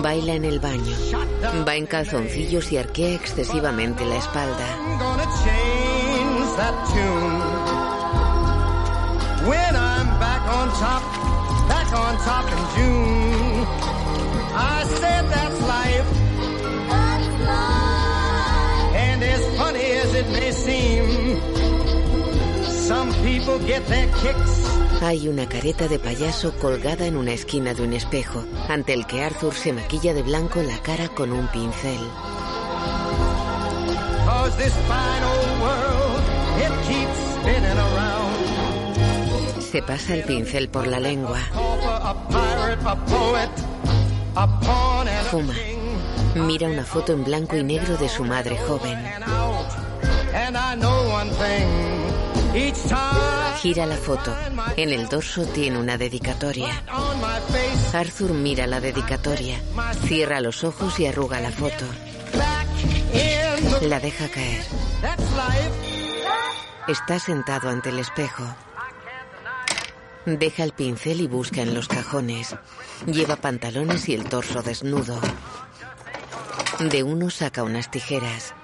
Baila en el baño. Va en calzoncillos y arquea excesivamente la espalda. Back on top in June. I said that's life. And as funny as it may seem, some people get their kicks Hay una careta de payaso colgada en una esquina de un espejo, ante el que Arthur se maquilla de blanco la cara con un pincel. Se pasa el pincel por la lengua. Fuma. Mira una foto en blanco y negro de su madre joven. Gira la foto. En el dorso tiene una dedicatoria. Arthur mira la dedicatoria. Cierra los ojos y arruga la foto. La deja caer. Está sentado ante el espejo. Deja el pincel y busca en los cajones. Lleva pantalones y el torso desnudo. De uno saca unas tijeras.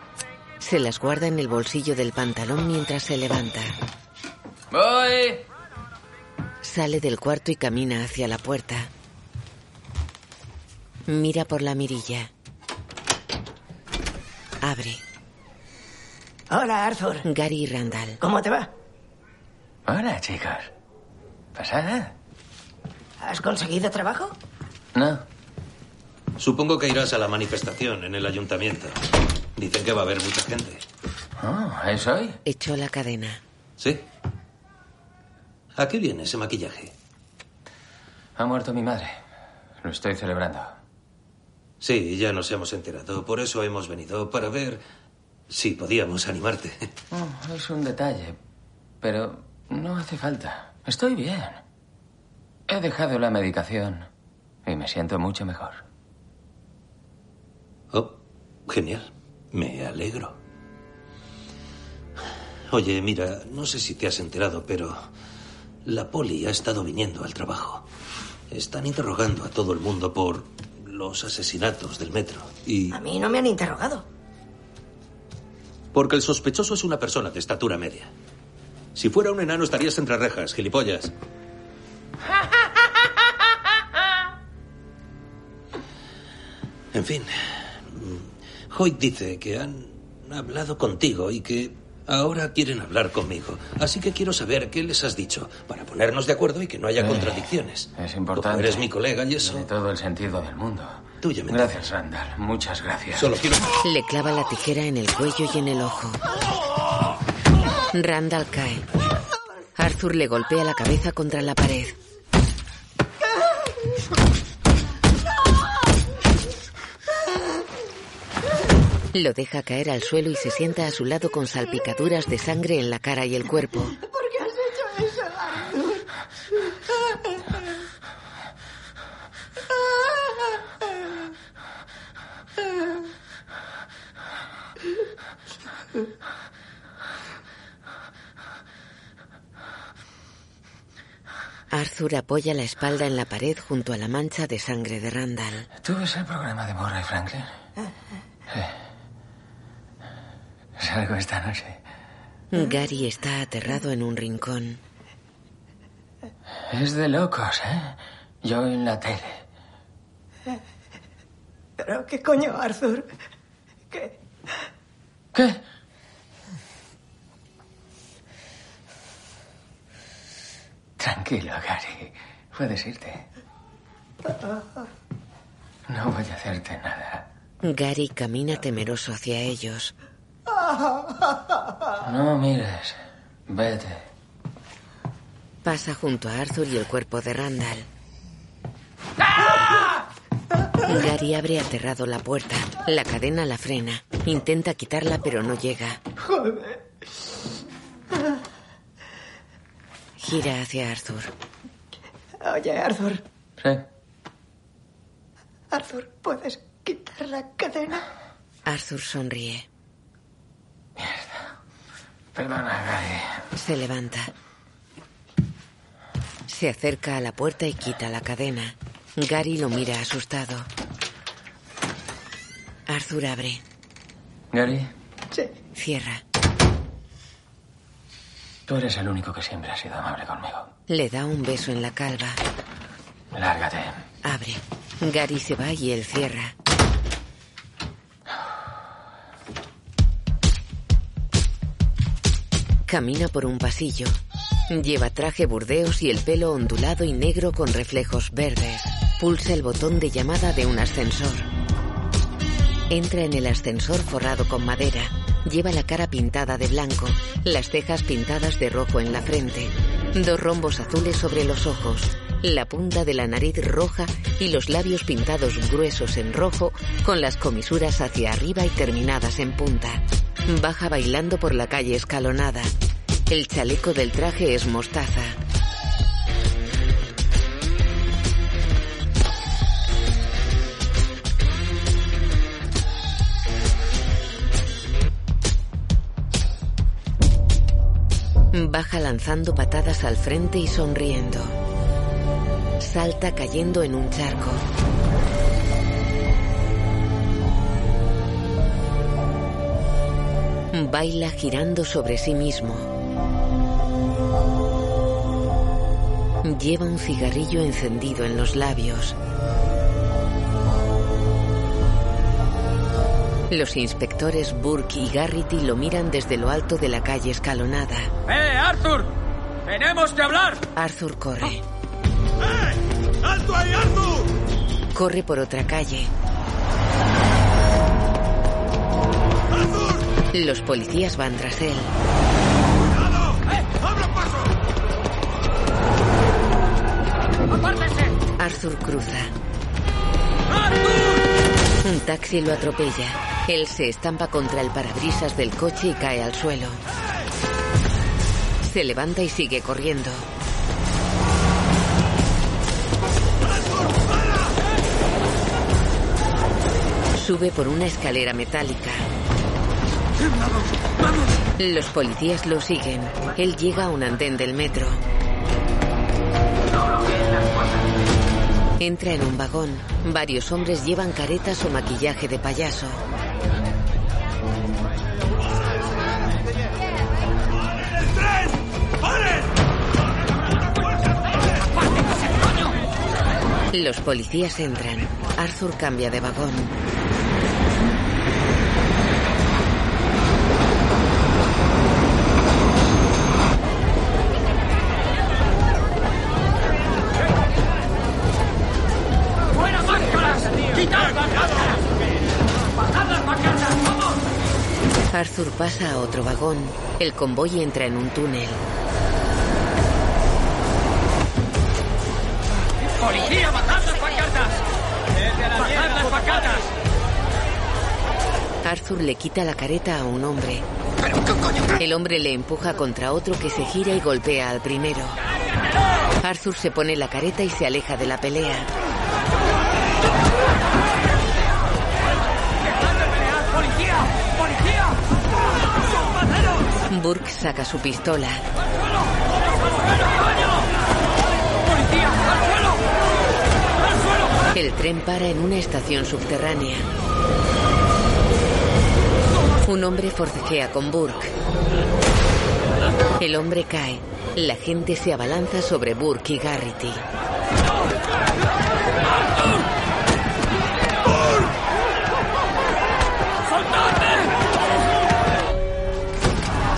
Se las guarda en el bolsillo del pantalón mientras se levanta. Voy. Sale del cuarto y camina hacia la puerta. Mira por la mirilla. Abre. Hola, Arthur. Gary y Randall. ¿Cómo te va? Hola, chicos. ¿Pasada? ¿Has conseguido trabajo? No. Supongo que irás a la manifestación en el ayuntamiento. Dicen que va a haber mucha gente. Oh, ¿es hoy? Echó la cadena. ¿Sí? ¿A qué viene ese maquillaje? Ha muerto mi madre. Lo estoy celebrando. Sí, ya nos hemos enterado. Por eso hemos venido, para ver si podíamos animarte. Oh, es un detalle, pero no hace falta. Estoy bien. He dejado la medicación y me siento mucho mejor. Oh, genial. Me alegro. Oye, mira, no sé si te has enterado, pero la poli ha estado viniendo al trabajo. Están interrogando a todo el mundo por los asesinatos del metro. Y A mí no me han interrogado. porque el sospechoso es una persona de estatura media. Si fuera un enano estarías entre rejas, gilipollas. En fin, Hoyt dice que han hablado contigo y que ahora quieren hablar conmigo. Así que quiero saber qué les has dicho para ponernos de acuerdo y que no haya Eh, contradicciones. Es importante. Como eres mi colega y eso. Tiene todo el sentido del mundo. Tú ya me Gracias, Randall. Muchas gracias. Solo quiero. Le clava la tijera en el cuello y en el ojo. Randall cae. Arthur le golpea la cabeza contra la pared. Lo deja caer al suelo y se sienta a su lado con salpicaduras de sangre en la cara y el cuerpo. ¿Por qué has hecho eso, Arthur? Arthur apoya la espalda en la pared junto a la mancha de sangre de Randall. ¿Tú ves el programa de Murray Franklin? Sí. Salgo esta noche. Gary está aterrado en un rincón. Es de locos, ¿eh? Yo en la tele. ¿Pero qué coño, Arthur? ¿Qué? ¿Qué? Tranquilo, Gary. Puedes irte. No voy a hacerte nada. Gary camina temeroso hacia ellos. No mires. Vete. Pasa junto a Arthur y el cuerpo de Randall. Gary abre aterrado la puerta. La cadena la frena. Intenta quitarla, pero no llega. Joder. Gira hacia Arthur. Oye, Arthur. Sí. Arthur, ¿puedes quitar la cadena? Arthur sonríe. Perdona, Gary. Se levanta. Se acerca a la puerta y quita la cadena. Gary lo mira asustado. Arthur abre. Gary, Sí. Cierra. tú eres el único que siempre ha sido amable conmigo. Le da un beso en la calva. Lárgate. Abre. Gary se va y él cierra. Camina por un pasillo. Lleva traje burdeos y el pelo ondulado y negro con reflejos verdes. Pulsa el botón de llamada de un ascensor. Entra en el ascensor forrado con madera. Lleva la cara pintada de blanco, las cejas pintadas de rojo en la frente, dos rombos azules sobre los ojos, la punta de la nariz roja y los labios pintados gruesos en rojo con las comisuras hacia arriba y terminadas en punta. Baja bailando por la calle escalonada. El chaleco del traje es mostaza. Baja lanzando patadas al frente y sonriendo. Salta cayendo en un charco. Baila girando sobre sí mismo. Lleva un cigarrillo encendido en los labios. Los inspectores Burke y Garrity lo miran desde lo alto de la calle escalonada. ¡Eh, Arthur! ¡Tenemos que hablar! Arthur corre. ¡Alto ahí, Arthur! Corre por otra calle. Los policías van tras él. ¡Apártese! Arthur cruza. Un taxi lo atropella. Él se estampa contra el parabrisas del coche y cae al suelo. Se levanta y sigue corriendo. Sube por una escalera metálica. Los policías lo siguen. Él llega a un andén del metro. Entra en un vagón. Varios hombres llevan caretas o maquillaje de payaso. Los policías entran. Arthur cambia de vagón. Pasa a otro vagón. El convoy entra en un túnel. ¡Policía, bajad las pancartas! ¡Bajad las pancartas! Arthur le quita la careta a un hombre. El hombre le empuja contra otro que se gira y golpea al primero. Arthur se pone la careta y se aleja de la pelea. Burke saca su pistola. El tren para en una estación subterránea. Un hombre forcejea con Burke. El hombre cae. La gente se abalanza sobre Burke y Garrity.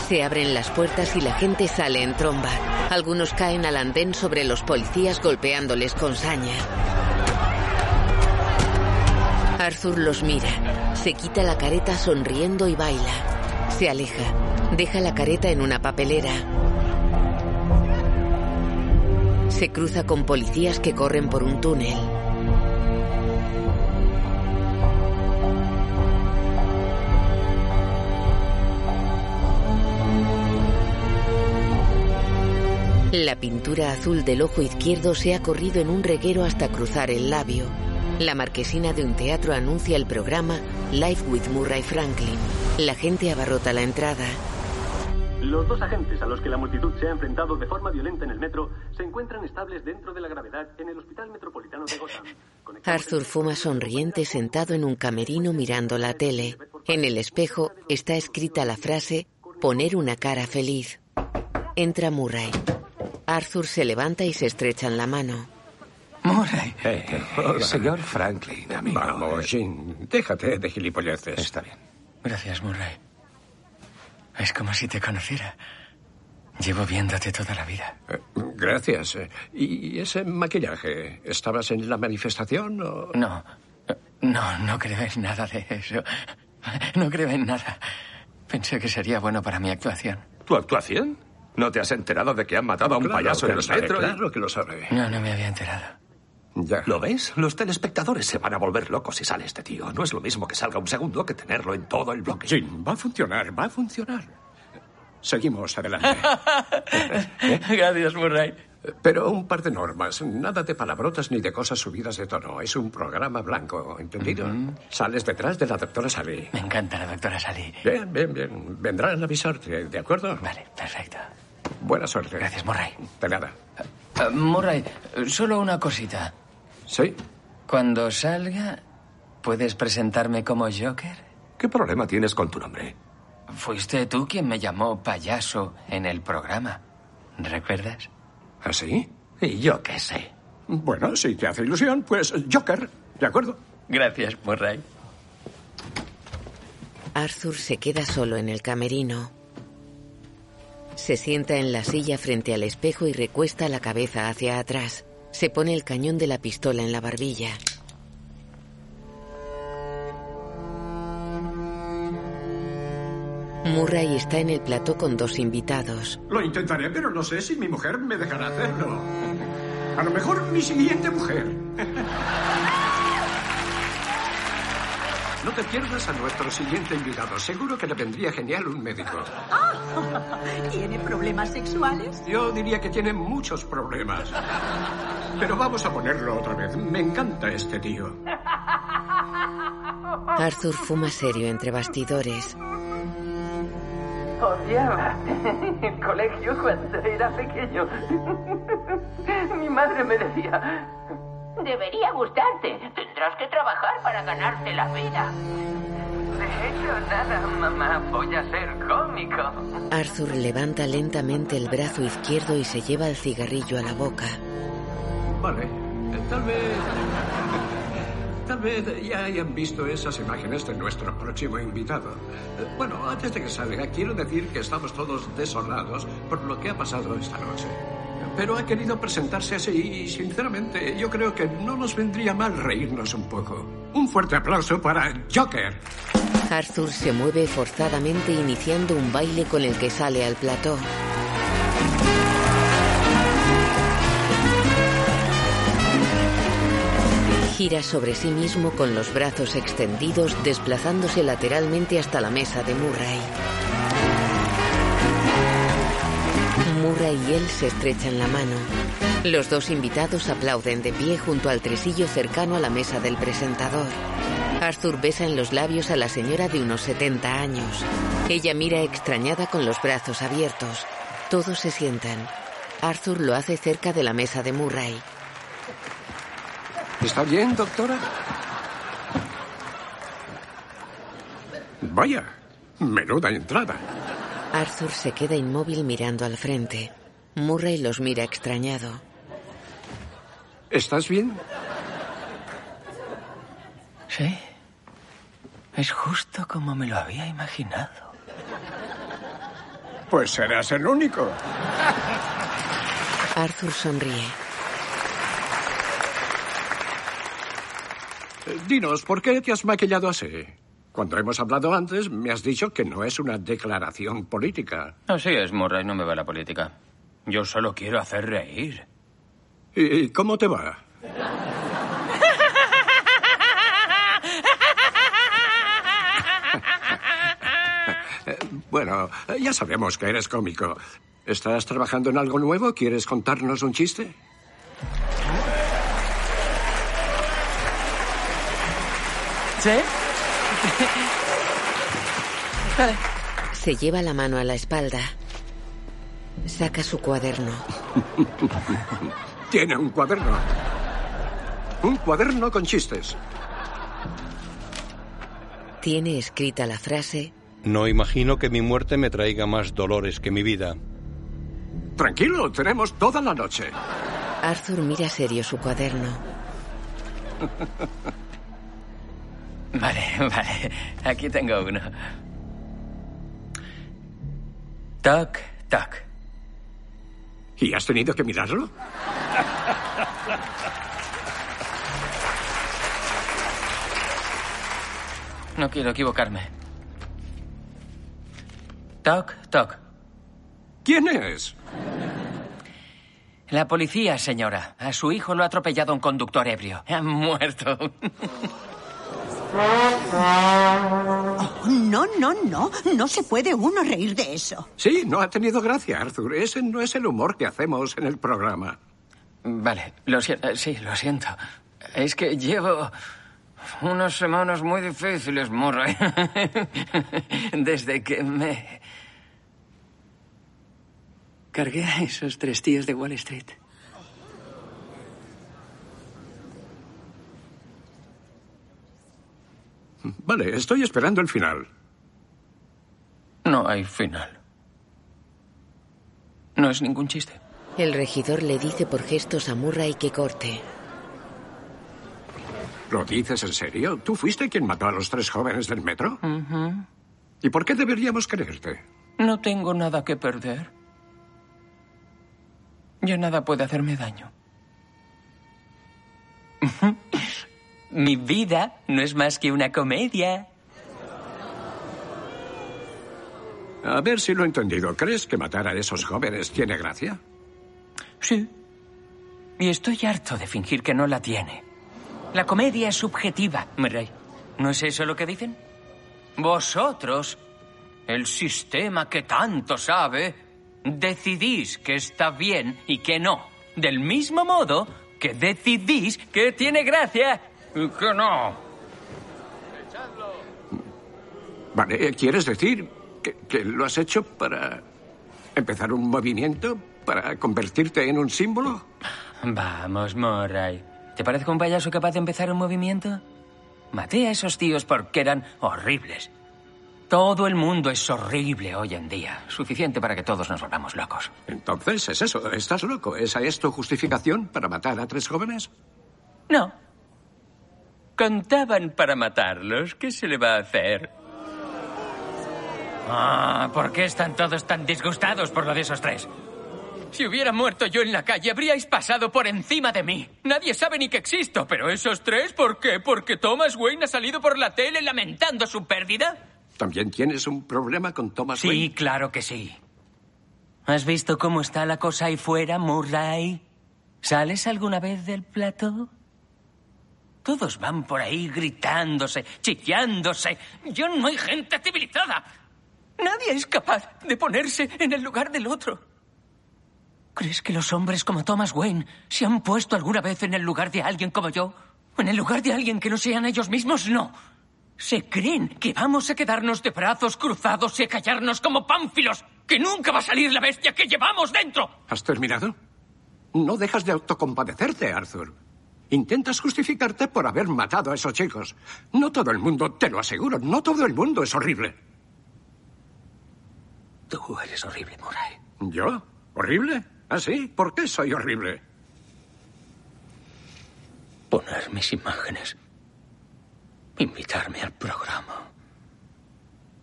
Se abren las puertas y la gente sale en tromba. Algunos caen al andén sobre los policías golpeándoles con saña. Arthur los mira. Se quita la careta sonriendo y baila. Se aleja. Deja la careta en una papelera. Se cruza con policías que corren por un túnel. La pintura azul del ojo izquierdo se ha corrido en un reguero hasta cruzar el labio. La marquesina de un teatro anuncia el programa Life with Murray Franklin. La gente abarrota la entrada. Los dos agentes a los que la multitud se ha enfrentado de forma violenta en el metro se encuentran estables dentro de la gravedad en el Hospital Metropolitano de Gotham. Arthur fuma sonriente sentado en un camerino mirando la tele. En el espejo está escrita la frase poner una cara feliz. Entra Murray. Arthur se levanta y se estrechan la mano. Murray. Hola. Señor Franklin, amigo. Vamos, Jim, déjate de gilipolleces. Está bien. Gracias, Murray. Es como si te conociera. Llevo viéndote toda la vida. Eh, gracias. Eh, ¿Y ese maquillaje? ¿Estabas en la manifestación o...? No. No, no creo en nada de eso. No creo en nada. Pensé que sería bueno para mi actuación. ¿Tu actuación? ¿No te has enterado de que han matado a un Claro payaso en lo el sabe, metro? Claro que lo sabe. No, no me había enterado. Ya. ¿Lo ves? Los telespectadores se van a volver locos si sale este tío. No es lo mismo que salga un segundo que tenerlo en todo el bloque. Jim, va a funcionar, va a funcionar. Seguimos adelante. Gracias, Murray. Pero un par de normas. Nada de palabrotas ni de cosas subidas de tono. Es un programa blanco, ¿entendido? Sales detrás de la doctora Sally. Me encanta la doctora Sally. Bien, bien, bien. Vendrán a avisarte, ¿de acuerdo? Vale, perfecto. Buena suerte. Gracias, Murray. De nada. Eh, Murray, solo una cosita. ¿Sí? Cuando salga, ¿puedes presentarme como Joker? ¿Qué problema tienes con tu nombre? Fuiste tú quien me llamó payaso en el programa. ¿Recuerdas? ¿Así? Y yo qué sé. Bueno, si te hace ilusión, pues Joker, ¿de acuerdo? Gracias, Murray. Arthur se queda solo en el camerino. Se sienta en la silla frente al espejo y recuesta la cabeza hacia atrás. Se pone el cañón de la pistola en la barbilla. Murray está en el plató con dos invitados. Lo intentaré, pero no sé si mi mujer me dejará hacerlo. A lo mejor mi siguiente mujer. No te pierdas a nuestro siguiente invitado. Seguro que le vendría genial un médico. ¿Tiene problemas sexuales? Yo diría que tiene muchos problemas. Pero vamos a ponerlo otra vez. Me encanta este tío. Arthur fuma serio entre bastidores. Odiaba el colegio cuando era pequeño. Mi madre me decía, debería gustarte. Tendrás que trabajar para ganarte la vida. De hecho, nada, mamá. Voy a ser cómico. Arthur levanta lentamente el brazo izquierdo y se lleva el cigarrillo a la boca. Vale. Eh, Tal vez. Tal vez ya hayan visto esas imágenes de nuestro próximo invitado. Eh, Bueno, antes de que salga, quiero decir que estamos todos desolados por lo que ha pasado esta noche. Pero ha querido presentarse así y, sinceramente, yo creo que no nos vendría mal reírnos un poco. Un fuerte aplauso para Joker. Arthur se mueve forzadamente iniciando un baile con el que sale al plató. Gira sobre sí mismo con los brazos extendidos, desplazándose lateralmente hasta la mesa de Murray. Murray y él se estrechan la mano. Los dos invitados aplauden de pie junto al tresillo cercano a la mesa del presentador. Arthur besa en los labios a la señora de unos 70 años. Ella mira extrañada con los brazos abiertos. Todos se sientan. Arthur lo hace cerca de la mesa de Murray. ¿Está bien, doctora? Vaya, menuda entrada. Arthur se queda inmóvil mirando al frente. Murray los mira extrañado. ¿Estás bien? Sí. Es justo como me lo había imaginado. Pues serás el único. Arthur sonríe. Eh, Dinos, ¿por qué te has maquillado así? Cuando hemos hablado antes, me has dicho que no es una declaración política. Así es, Murray, no me va la política. Yo solo quiero hacer reír. ¿Y cómo te va? Bueno, ya sabemos que eres cómico. ¿Estás trabajando en algo nuevo? ¿Quieres contarnos un chiste? ¿Sí? Vale. Se lleva la mano a la espalda. Saca su cuaderno. Tiene un cuaderno. Un cuaderno con chistes. Tiene escrita la frase No imagino que mi muerte me traiga más dolores que mi vida. Tranquilo, tenemos toda la noche. Arthur mira serio su cuaderno. Vale, vale. Aquí tengo uno. Toc, toc. ¿Y has tenido que mirarlo? No quiero equivocarme. Toc, toc. ¿Quién es? La policía, señora. A su hijo lo ha atropellado un conductor ebrio. Ha muerto. Oh, no, no, no. No se puede uno reír de eso. Sí, no ha tenido gracia, Arthur. Ese no es el humor que hacemos en el programa. Vale, lo siento. Sí, lo siento. Es que llevo unas semanas muy difíciles, Murray. Desde que me cargué a esos tres tíos de Wall Street. Vale, estoy esperando el final. No hay final. No es ningún chiste. El regidor le dice por gestos a Murray que corte. ¿Lo dices en serio? ¿Tú fuiste quien mató a los tres jóvenes del metro? ¿Y por qué deberíamos creerte? No tengo nada que perder. Ya nada puede hacerme daño. Mi vida no es más que una comedia. A ver si lo he entendido. ¿Crees que matar a esos jóvenes tiene gracia? Sí. Y estoy harto de fingir que no la tiene. La comedia es subjetiva, Murray. ¿No es eso lo que dicen? Vosotros, el sistema que tanto sabe, decidís que está bien y que no. Del mismo modo que decidís que tiene gracia y que no. Vale, ¿quieres decir que, que lo has hecho para empezar un movimiento? ¿Para convertirte en un símbolo? Vamos, Murray. ¿Te parece un payaso capaz de empezar un movimiento? Maté a esos tíos porque eran horribles. Todo el mundo es horrible hoy en día. Suficiente para que todos nos volvamos locos. Entonces es eso, estás loco. ¿Esa es tu justificación para matar a tres jóvenes? No. Contaban para matarlos. ¿Qué se le va a hacer? Ah, ¿por qué están todos tan disgustados por lo de esos tres? Si hubiera muerto yo en la calle, habríais pasado por encima de mí. Nadie sabe ni que existo, pero esos tres, ¿por qué? ¿Porque Thomas Wayne ha salido por la tele lamentando su pérdida? ¿También tienes un problema con Thomas Sí, Wayne? claro que sí. ¿Has visto cómo está la cosa ahí fuera, Murray? ¿Sales alguna vez del plató? Todos van por ahí gritándose, chillándose. Yo no hay gente civilizada. Nadie es capaz de ponerse en el lugar del otro. ¿Crees que los hombres como Thomas Wayne se han puesto alguna vez en el lugar de alguien como yo? ¿O en el lugar de alguien que no sean ellos mismos? No. Se creen que vamos a quedarnos de brazos cruzados y a callarnos como pánfilos, que nunca va a salir la bestia que llevamos dentro. ¿Has terminado? No dejas de autocompadecerte, Arthur. Intentas justificarte por haber matado a esos chicos. No todo el mundo, te lo aseguro, no todo el mundo es horrible. Tú eres horrible, Murray. ¿Yo? ¿Horrible? ¿Ah, sí? ¿Por qué soy horrible? Poner mis imágenes. Invitarme al programa.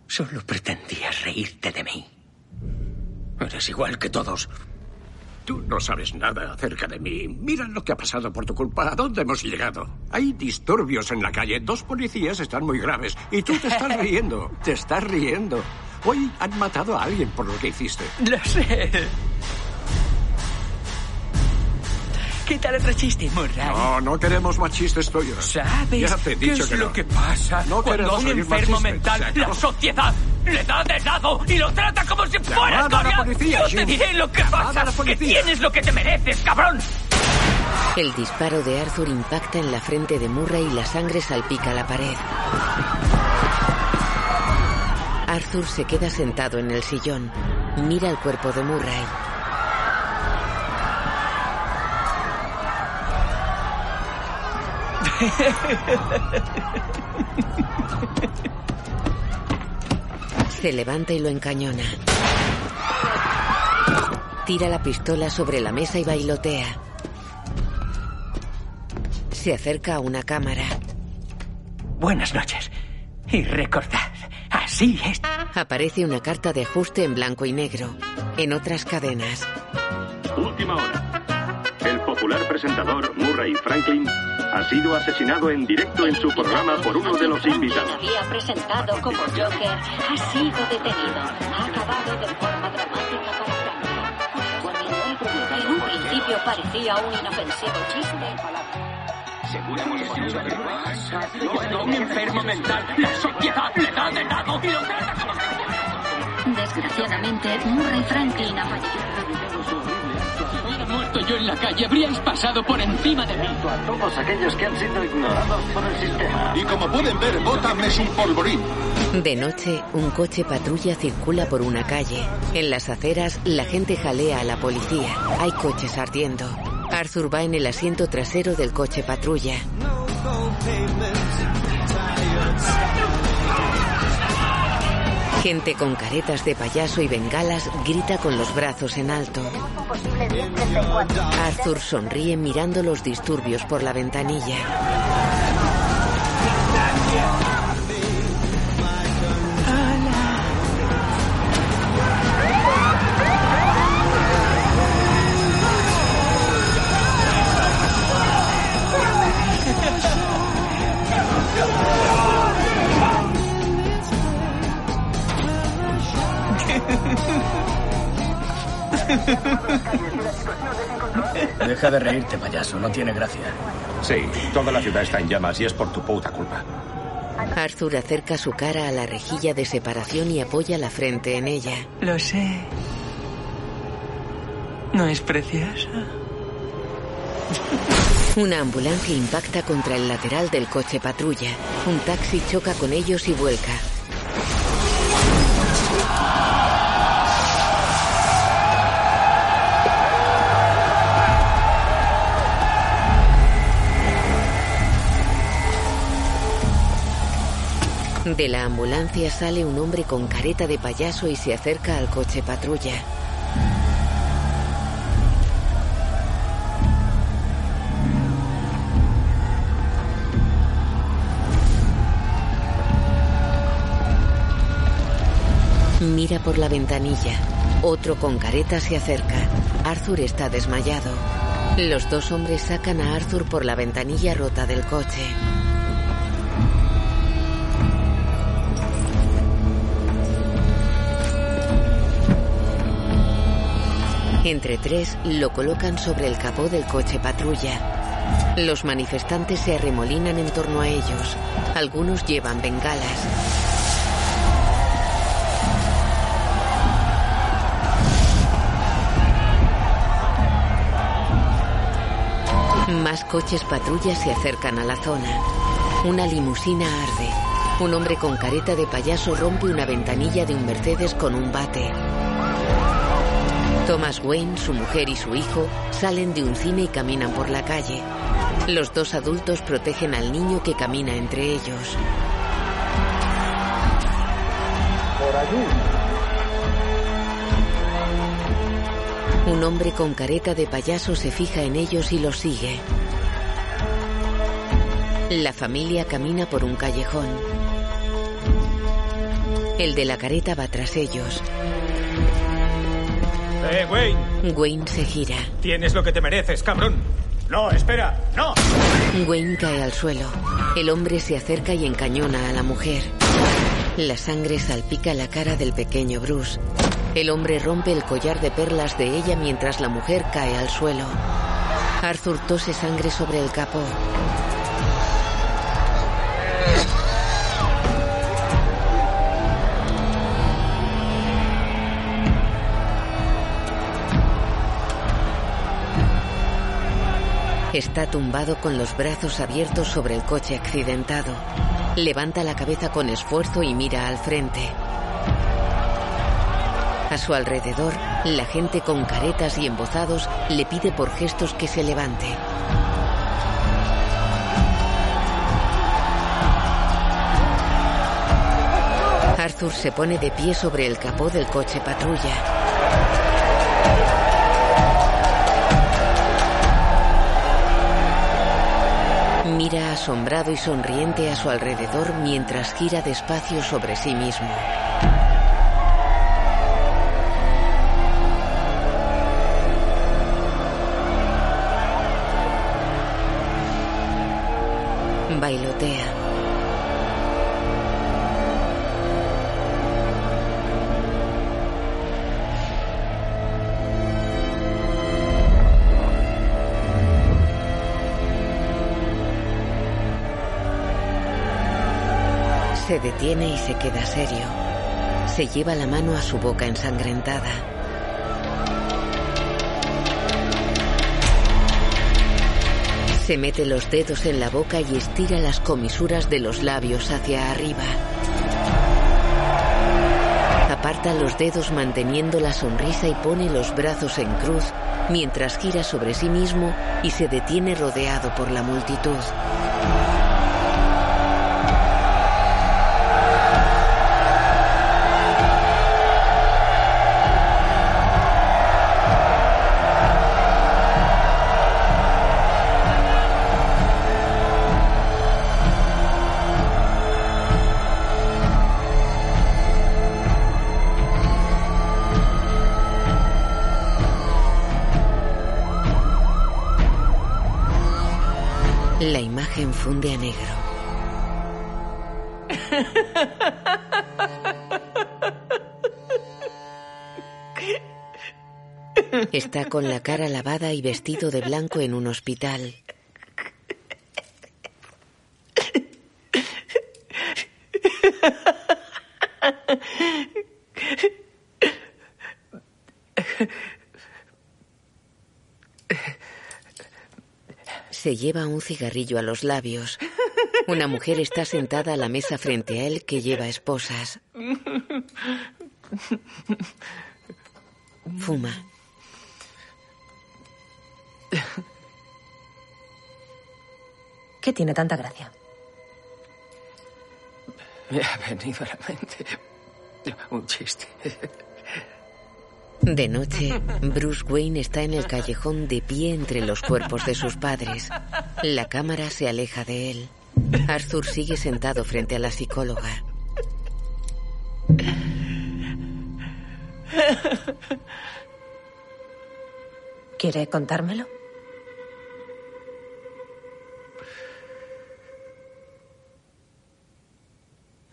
Solo pretendías reírte de mí. Eres igual que todos. Tú no sabes nada acerca de mí. Mira lo que ha pasado por tu culpa. ¿A dónde hemos llegado? Hay disturbios en la calle. Dos policías están muy graves. Y tú te estás riendo. Te estás riendo. Hoy han matado a alguien por lo que hiciste. Lo sé. ¿Qué tal otro chiste, Murray? No, no queremos más chistes tuyos. ¿Sabes Ya te he qué es que lo no. que pasa No cuando a un enfermo mental la sociedad le da de lado y lo trata como si fuera a la escoria? policía, Yo te Jim. diré lo que pasa, la que tienes lo que te mereces, cabrón. El disparo de Arthur impacta en la frente de Murray y la sangre salpica la pared. Arthur se queda sentado en el sillón. Mira el cuerpo de Murray. Se levanta y lo encañona. Tira la pistola sobre la mesa y bailotea. Se acerca a una cámara. Buenas noches. Y recordad, así es. Aparece una carta de ajuste en blanco y negro. En otras cadenas. Última hora. El popular presentador Murray Franklin ha sido asesinado en directo en su programa por uno de los invitados. había presentado como Joker ha sido detenido. Ha acabado de forma dramática para Franklin. En un principio parecía un inofensivo chiste. Cuando un enfermo mental la sociedad le da de lado y lo trata como Desgraciadamente, Murray Franklin ha fallecido. Hubiera muerto yo en la calle, habríais pasado por encima de mí. A todos aquellos que han sido ignorados por el sistema. Y como pueden ver, Gotham es un polvorín. De noche, un coche patrulla circula por una calle. En las aceras, la gente jalea a la policía. Hay coches ardiendo. Arthur va en el asiento trasero del coche patrulla. Gente con caretas de payaso y bengalas grita con los brazos en alto. Arthur sonríe mirando los disturbios por la ventanilla. Deja de reírte, payaso. No tiene gracia. Sí, toda la ciudad está en llamas y es por tu puta culpa. Arthur acerca su cara a la rejilla de separación y apoya la frente en ella. Lo sé. ¿No es precioso? Una ambulancia impacta contra el lateral del coche patrulla. Un taxi choca con ellos y vuelca. De la ambulancia sale un hombre con careta de payaso y se acerca al coche patrulla. Mira por la ventanilla. Otro con careta se acerca. Arthur está desmayado. Los dos hombres sacan a Arthur por la ventanilla rota del coche. Entre tres lo colocan sobre el capó del coche patrulla. Los manifestantes se arremolinan en torno a ellos. Algunos llevan bengalas. Más coches patrullas se acercan a la zona. Una limusina arde. Un hombre con careta de payaso rompe una ventanilla de un Mercedes con un bate. Thomas Wayne, su mujer y su hijo salen de un cine y caminan por la calle. Los dos adultos protegen al niño que camina entre ellos. Por allí. Un hombre con careta de payaso se fija en ellos y los sigue. La familia camina por un callejón. El de la careta va tras ellos. ¡Eh, Wayne! Wayne se gira. Tienes lo que te mereces, cabrón. No, espera, no. Wayne cae al suelo. El hombre se acerca y encañona a la mujer. La sangre salpica la cara del pequeño Bruce. El hombre rompe el collar de perlas de ella mientras la mujer cae al suelo. Arthur tose sangre sobre el capó. Está tumbado con los brazos abiertos sobre el coche accidentado. Levanta la cabeza con esfuerzo y mira al frente. A su alrededor, la gente con caretas y embozados le pide por gestos que se levante. Arthur se pone de pie sobre el capó del coche patrulla. Mira asombrado y sonriente a su alrededor mientras gira despacio sobre sí mismo. Bailotea. Se detiene y se queda serio. Se lleva la mano a su boca ensangrentada. Se mete los dedos en la boca y estira las comisuras de los labios hacia arriba. Aparta los dedos manteniendo la sonrisa y pone los brazos en cruz mientras gira sobre sí mismo y se detiene rodeado por la multitud. Está con la cara lavada y vestido de blanco en un hospital. Se lleva un cigarrillo a los labios. Una mujer está sentada a la mesa frente a él que lleva esposas. Fuma. ¿Qué tiene tanta gracia? Me ha venido a la mente un chiste. De noche, Bruce Wayne está en el callejón de pie entre los cuerpos de sus padres. La cámara se aleja de él. Arthur sigue sentado frente a la psicóloga. ¿Quiere contármelo?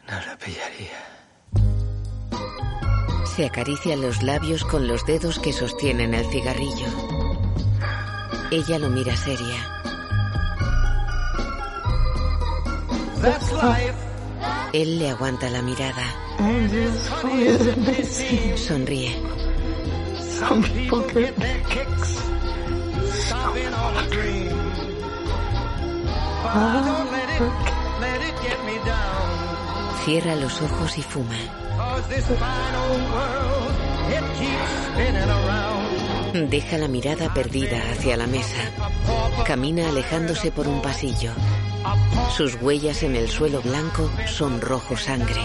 No lo pillaría. Se acaricia los labios con los dedos que sostienen el cigarrillo. Ella lo mira seria. Él le aguanta la mirada. Sonríe. Cierra los ojos y fuma. Deja la mirada perdida hacia la mesa. Camina alejándose por un pasillo. Sus huellas en el suelo blanco son rojo sangre.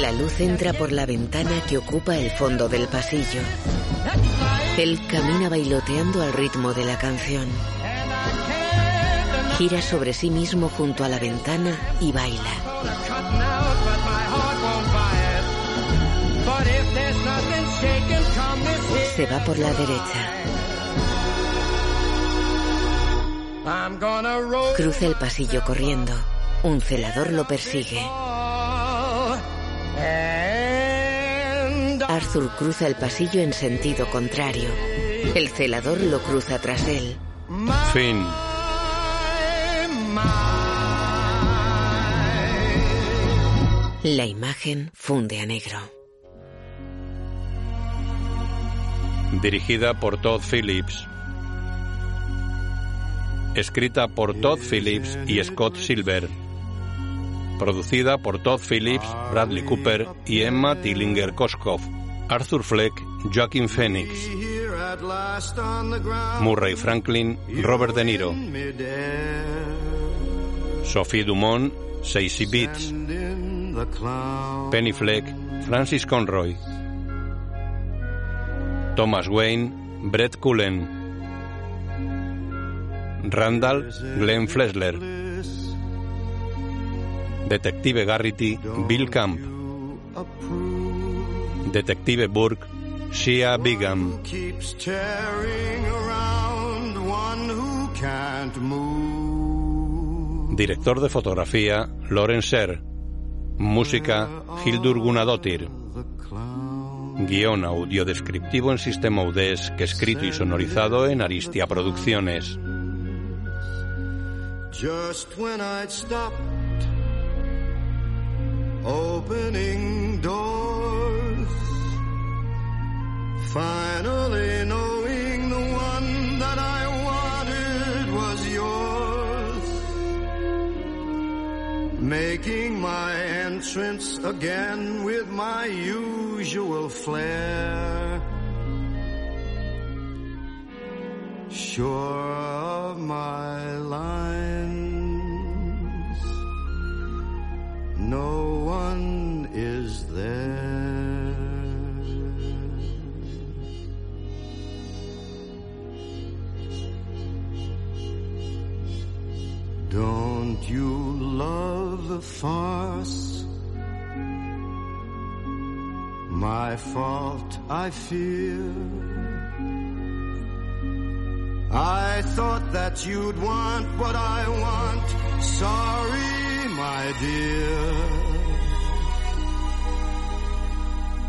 La luz entra por la ventana que ocupa el fondo del pasillo. Él camina bailoteando al ritmo de la canción. Gira sobre sí mismo junto a la ventana y baila. Se va por la derecha. Cruza el pasillo corriendo. Un celador lo persigue. Arthur cruza el pasillo en sentido contrario. El celador lo cruza tras él. Fin. La imagen funde a negro. Dirigida por Todd Phillips. Escrita por Todd Phillips y Scott Silver. Producida por Todd Phillips, Bradley Cooper y Emma Tillinger Koskov. Arthur Fleck, Joaquin Phoenix. Murray Franklin, Robert De Niro. Sophie Dumont, Stacey Beats. Penny Fleck, Francis Conroy. Thomas Wayne, Brett Cullen. Randall, Glenn Flesler. Detective Garrity, Bill Camp. Detective Burke, Shia Bigham. Director de fotografía, Loren Ser. Música, Hildur Gunadotir. Guión audio descriptivo en sistema UDESC, escrito y sonorizado en Aristia Producciones. Just when I'd stopped opening doors, finally knowing the one that I wanted was yours, making my entrance again with my usual flair. Sure of my lines, no one is there. Don't you love the farce? My fault, I fear. I thought that you'd want what I want. Sorry, my dear.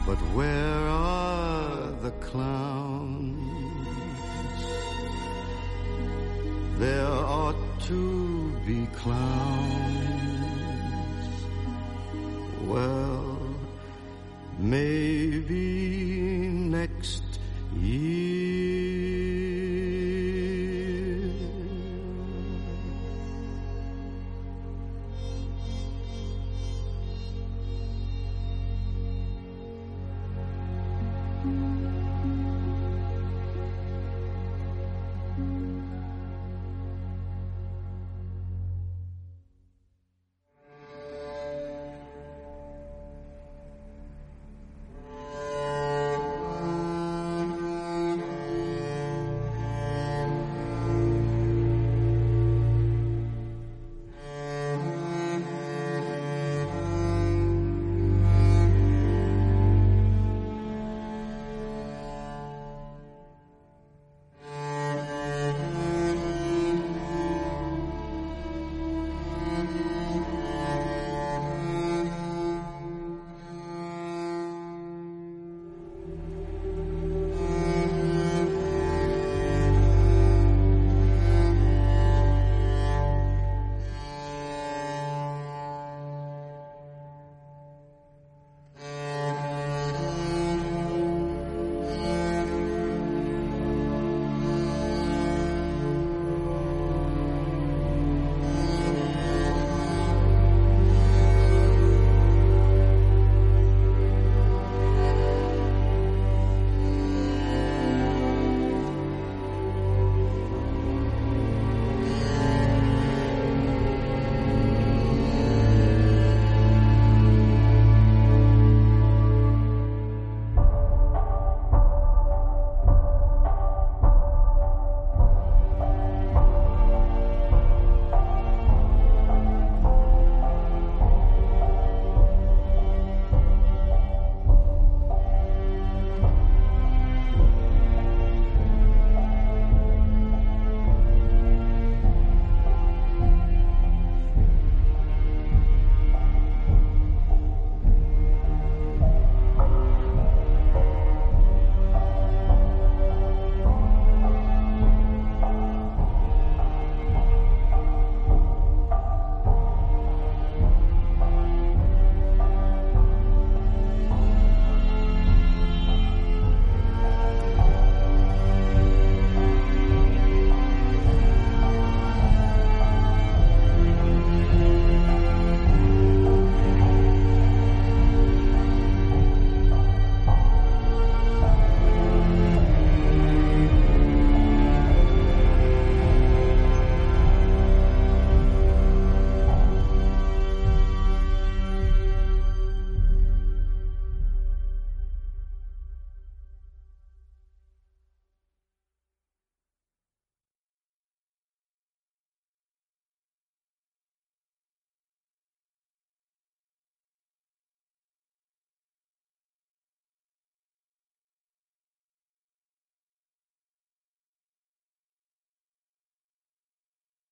But where are the clowns? There ought to be clowns. Well, maybe next year.